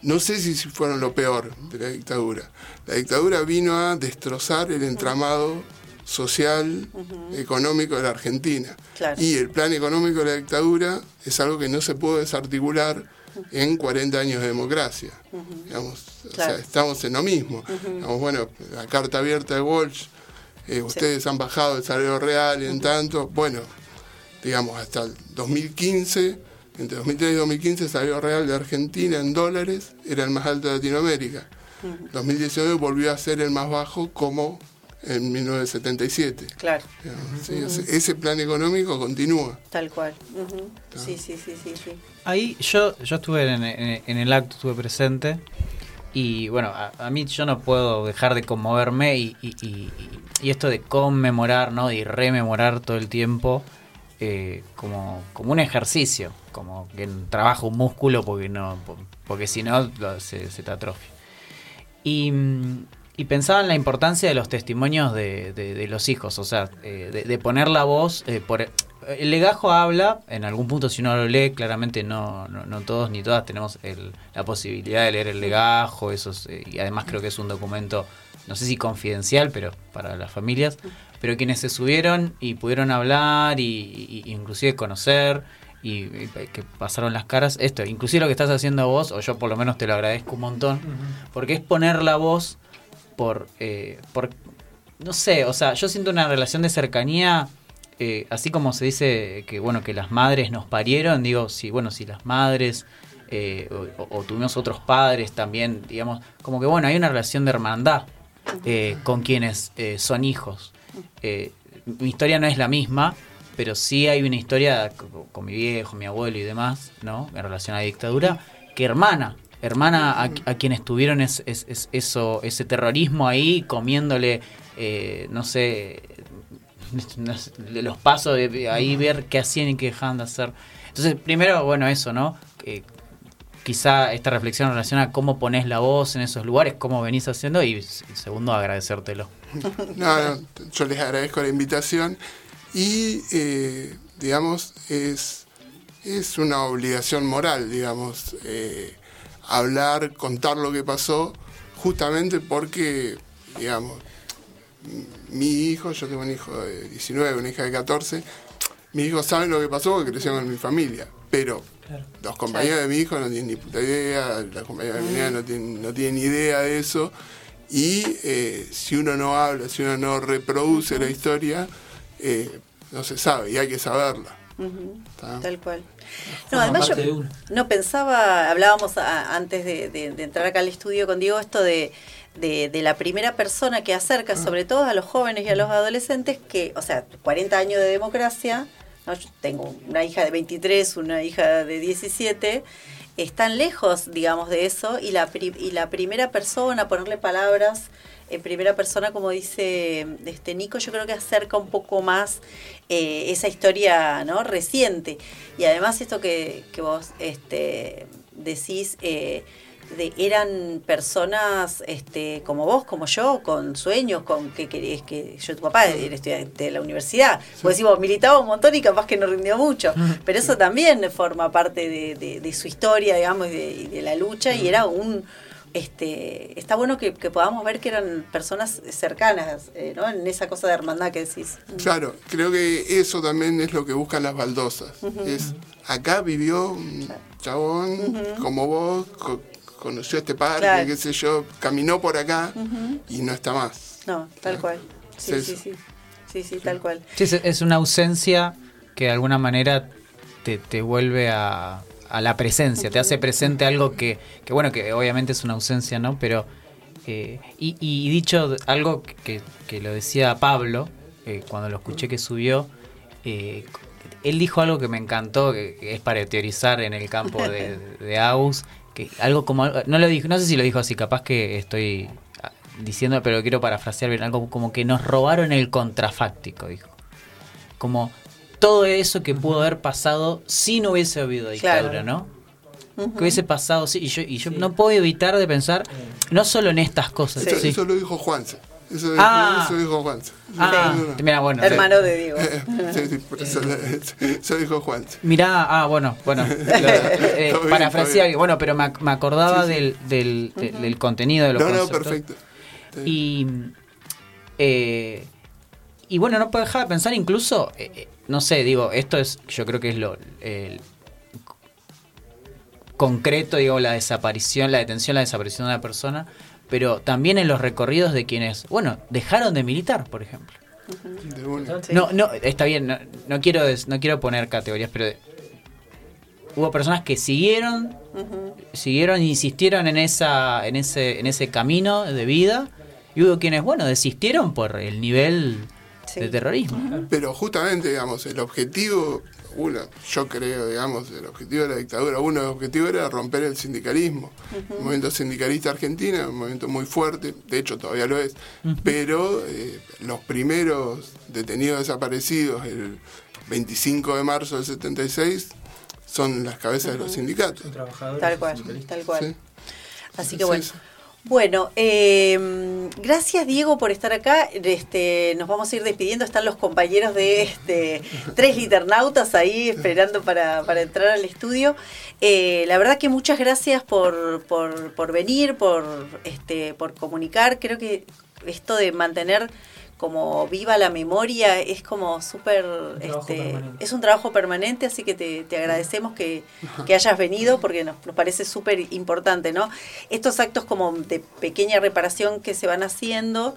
no sé si fueron lo peor de la dictadura. La dictadura vino a destrozar el entramado social, económico de la Argentina. Claro. Y el plan económico de la dictadura es algo que no se pudo desarticular en 40 años de democracia. Digamos, o sea, estamos en lo mismo. Digamos, bueno, la carta abierta de Walsh, eh, ustedes han bajado el salario real en tanto, bueno, digamos, hasta el 2015, entre 2003 y 2015, el salario real de Argentina en dólares era el más alto de Latinoamérica. 2019 volvió a ser el más bajo como en 1977. Claro. ese, ese plan económico continúa. Tal cual. Sí, sí, sí, sí, sí. Ahí yo, yo estuve en, en- en el acto, estuve presente. Y bueno, a, mí yo no puedo dejar de conmoverme y, y- esto de conmemorar, ¿no? Y rememorar todo el tiempo eh, como, como un ejercicio, como que trabaja un músculo porque no porque si no se, te atrofia. Y, pensaba en la importancia de los testimonios de, los hijos, o sea, eh, de, poner la voz, eh, por, el legajo habla, en algún punto si uno lo lee, claramente no, no, no todos ni todas tenemos el- la posibilidad de leer el legajo, eso es, eh, y además creo que es un documento, no sé si confidencial, pero para las familias, pero quienes se subieron y pudieron hablar y, y- inclusive conocer y, y que pasaron las caras, esto, inclusive lo que estás haciendo vos, o yo por lo menos te lo agradezco un montón, porque es poner la voz por, eh, por no sé, o sea, yo siento una relación de cercanía, eh, así como se dice que bueno que las madres nos parieron, digo, si bueno, si las madres eh, o, tuvimos otros padres también, digamos, como que bueno, hay una relación de hermandad eh, con quienes eh, son hijos. Mi historia no es la misma, pero sí hay una historia co- con, mi viejo, mi abuelo y demás, ¿no? En relación a la dictadura, que hermana, hermana a, quienes tuvieron es, es- es- eso, ese terrorismo ahí, comiéndole, no sé, los pasos de- de ahí ver qué hacían y qué dejaban de hacer. Entonces, primero, bueno, eso, ¿no? Eh, quizá esta reflexión en relación a cómo pones la voz en esos lugares, cómo venís haciendo y, segundo, agradecértelo. No, no, yo les agradezco la invitación y, eh, digamos, es, es una obligación moral, digamos, eh, hablar, contar lo que pasó, justamente porque, digamos, mi hijo, yo tengo un hijo de 19, una hija de 14, mis hijos saben lo que pasó porque crecieron en mi familia, pero los compañeros de mi hijo no tienen ni puta idea, las compañeras de mi hija no tienen, no tienen idea de eso. Y eh, si uno no habla, si uno no reproduce la historia, eh, no se sabe y hay que saberla. Tal cual. No, además yo no pensaba, hablábamos a- antes de, de- de entrar acá al estudio con Diego, esto de, de, de la primera persona que acerca, sobre todo a los jóvenes y a los adolescentes, que, o sea, 40 años de democracia, ¿no? yo tengo una hija de 23, una hija de 17, están lejos, digamos, de eso, y la, pri- y la primera persona, ponerle palabras en primera persona, como dice este Nico, yo creo que acerca un poco más eh, esa historia ¿no? reciente. Y además esto que, que vos este, decís, eh, de, eran personas este, como vos, como yo, con sueños, con que querés que yo, tu papá era estudiante de la universidad. Vos decís, vos militaba un montón y capaz que no rindió mucho. Pero eso también forma parte de, de- de su historia, digamos, y de, la lucha. Y era un, este, está bueno que, que podamos ver que eran personas cercanas, eh, ¿no? En esa cosa de hermandad que decís. Claro, creo que eso también es lo que buscan las baldosas. Es acá vivió un chabón como vos, co- conoció este parque, Claro. qué sé yo, caminó por acá y no está más. No, tal cual. Sí, Es sí, sí. Sí, sí, tal cual. Sí, es, una ausencia que de alguna manera te, te vuelve a, a la presencia, te hace presente algo que, que, bueno, que obviamente es una ausencia, ¿no? Pero, eh, y, y dicho algo que, que lo decía Pablo, eh, cuando lo escuché que subió, eh, él dijo algo que me encantó, que, que es para teorizar en el campo de, de Aus, que algo como, no lo dijo, no sé si lo dijo así, capaz que estoy ah, diciendo, pero quiero parafrasear bien, algo como que nos robaron el contrafáctico, dijo. Como todo eso que pudo haber pasado si no hubiese habido dictadura, Claro. ¿no? Que hubiese pasado, sí, y yo, y yo no puedo evitar de pensar, no solo en estas cosas, Eso, sí. eso lo dijo Juanse. Eso, Ah. eso dijo Juanse. Ah, No, no. mira, bueno. Hermano de Diego. Sí, sí, por eso, lo- eso dijo Juanse. Mirá, ah, bueno, bueno, eh, parafrasear, bueno, pero me, ac- me acordaba Sí, sí. Del, del, de- del contenido de los No, no, conceptos. perfecto. Y, eh, y bueno, no puedo dejar de pensar incluso, eh, eh, no sé, digo, esto es, yo creo que es lo el concreto, digo, la desaparición, la detención, la desaparición de una persona, pero también en los recorridos de quienes, bueno, dejaron de militar, por ejemplo. No, no, está bien, no, no quiero des- no quiero poner categorías, pero hubo personas que siguieron, siguieron e insistieron en esa, en ese, en ese camino de vida, y hubo quienes, bueno, desistieron por el nivel de terrorismo. Pero justamente, digamos, el objetivo, uno, yo creo, digamos, el objetivo de la dictadura, uno de los objetivos era romper el sindicalismo. El movimiento sindicalista argentino es un movimiento muy fuerte, de hecho todavía lo es, pero eh, los primeros detenidos desaparecidos el 25 de marzo del 76 son las cabezas de los sindicatos. Tal cual, tal cual. Sí. Así que bueno. Bueno, eh, gracias Diego por estar acá. Este, nos vamos a ir despidiendo. Están los compañeros de este, tres liternautas ahí esperando para, para entrar al estudio. Eh, la verdad que muchas gracias por, por, por venir, por, este, por comunicar. Creo que esto de mantener como viva la memoria, es como súper, este, es un trabajo permanente, así que te, te agradecemos que, que, hayas venido porque nos, nos parece súper importante, ¿no? Estos actos como de pequeña reparación que se van haciendo,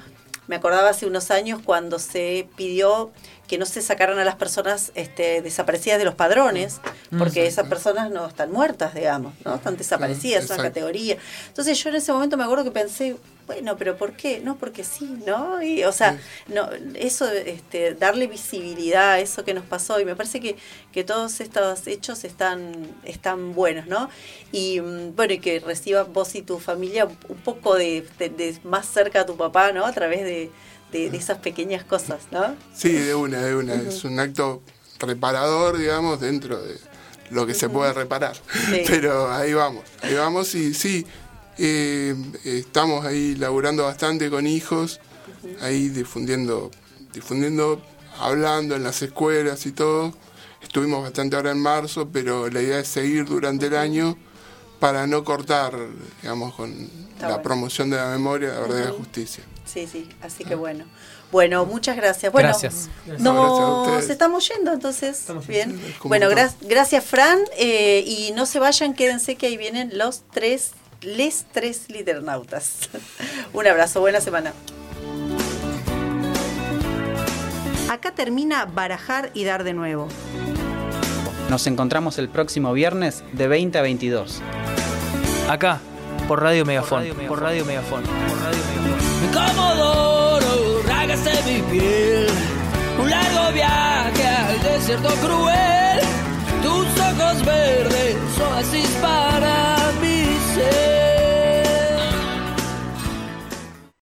me acordaba hace unos años cuando se pidió que no se sacaran a las personas este, desaparecidas de los padrones, porque esas personas no están muertas, digamos, ¿no? Están desaparecidas, es una categoría. Entonces yo en ese momento me acuerdo que pensé, bueno, pero ¿por qué? No, porque sí, ¿no? Y, o sea, no, eso, este, darle visibilidad a eso que nos pasó, y me parece que, que todos estos hechos están, están buenos, ¿no? Y mm, bueno, y que recibas vos y tu familia un poco de, de, de más cerca a tu papá, ¿no? A través de, de, de, esas pequeñas cosas, ¿no? Sí, de una, de una. Uh -huh. Es un acto reparador, digamos, dentro de lo que uh -huh. se puede reparar. Sí. Pero ahí vamos, ahí vamos y sí, eh, estamos ahí laburando bastante con hijos, uh -huh. ahí difundiendo, difundiendo, hablando en las escuelas y todo. Estuvimos bastante ahora en marzo, pero la idea es seguir durante el año para no cortar, digamos, con Está la bueno. promoción de la memoria, la verdad y la justicia. Sí, sí, así que bueno. Bueno, muchas gracias. Bueno, gracias. Nos gracias estamos yendo entonces. Estamos Bien. Bueno, gra gracias Fran. Eh, y no se vayan, quédense que ahí vienen los tres, les tres liternautas. Un abrazo, buena semana. Acá termina Barajar y Dar de nuevo. Nos encontramos el próximo viernes de 20 a 22. Acá, por Radio Megafón. Por Radio Megafón. Por Radio Megafón. Comodoro, rágase mi piel. Un largo viaje al desierto cruel. Tus ojos verdes, oasis para mi ser.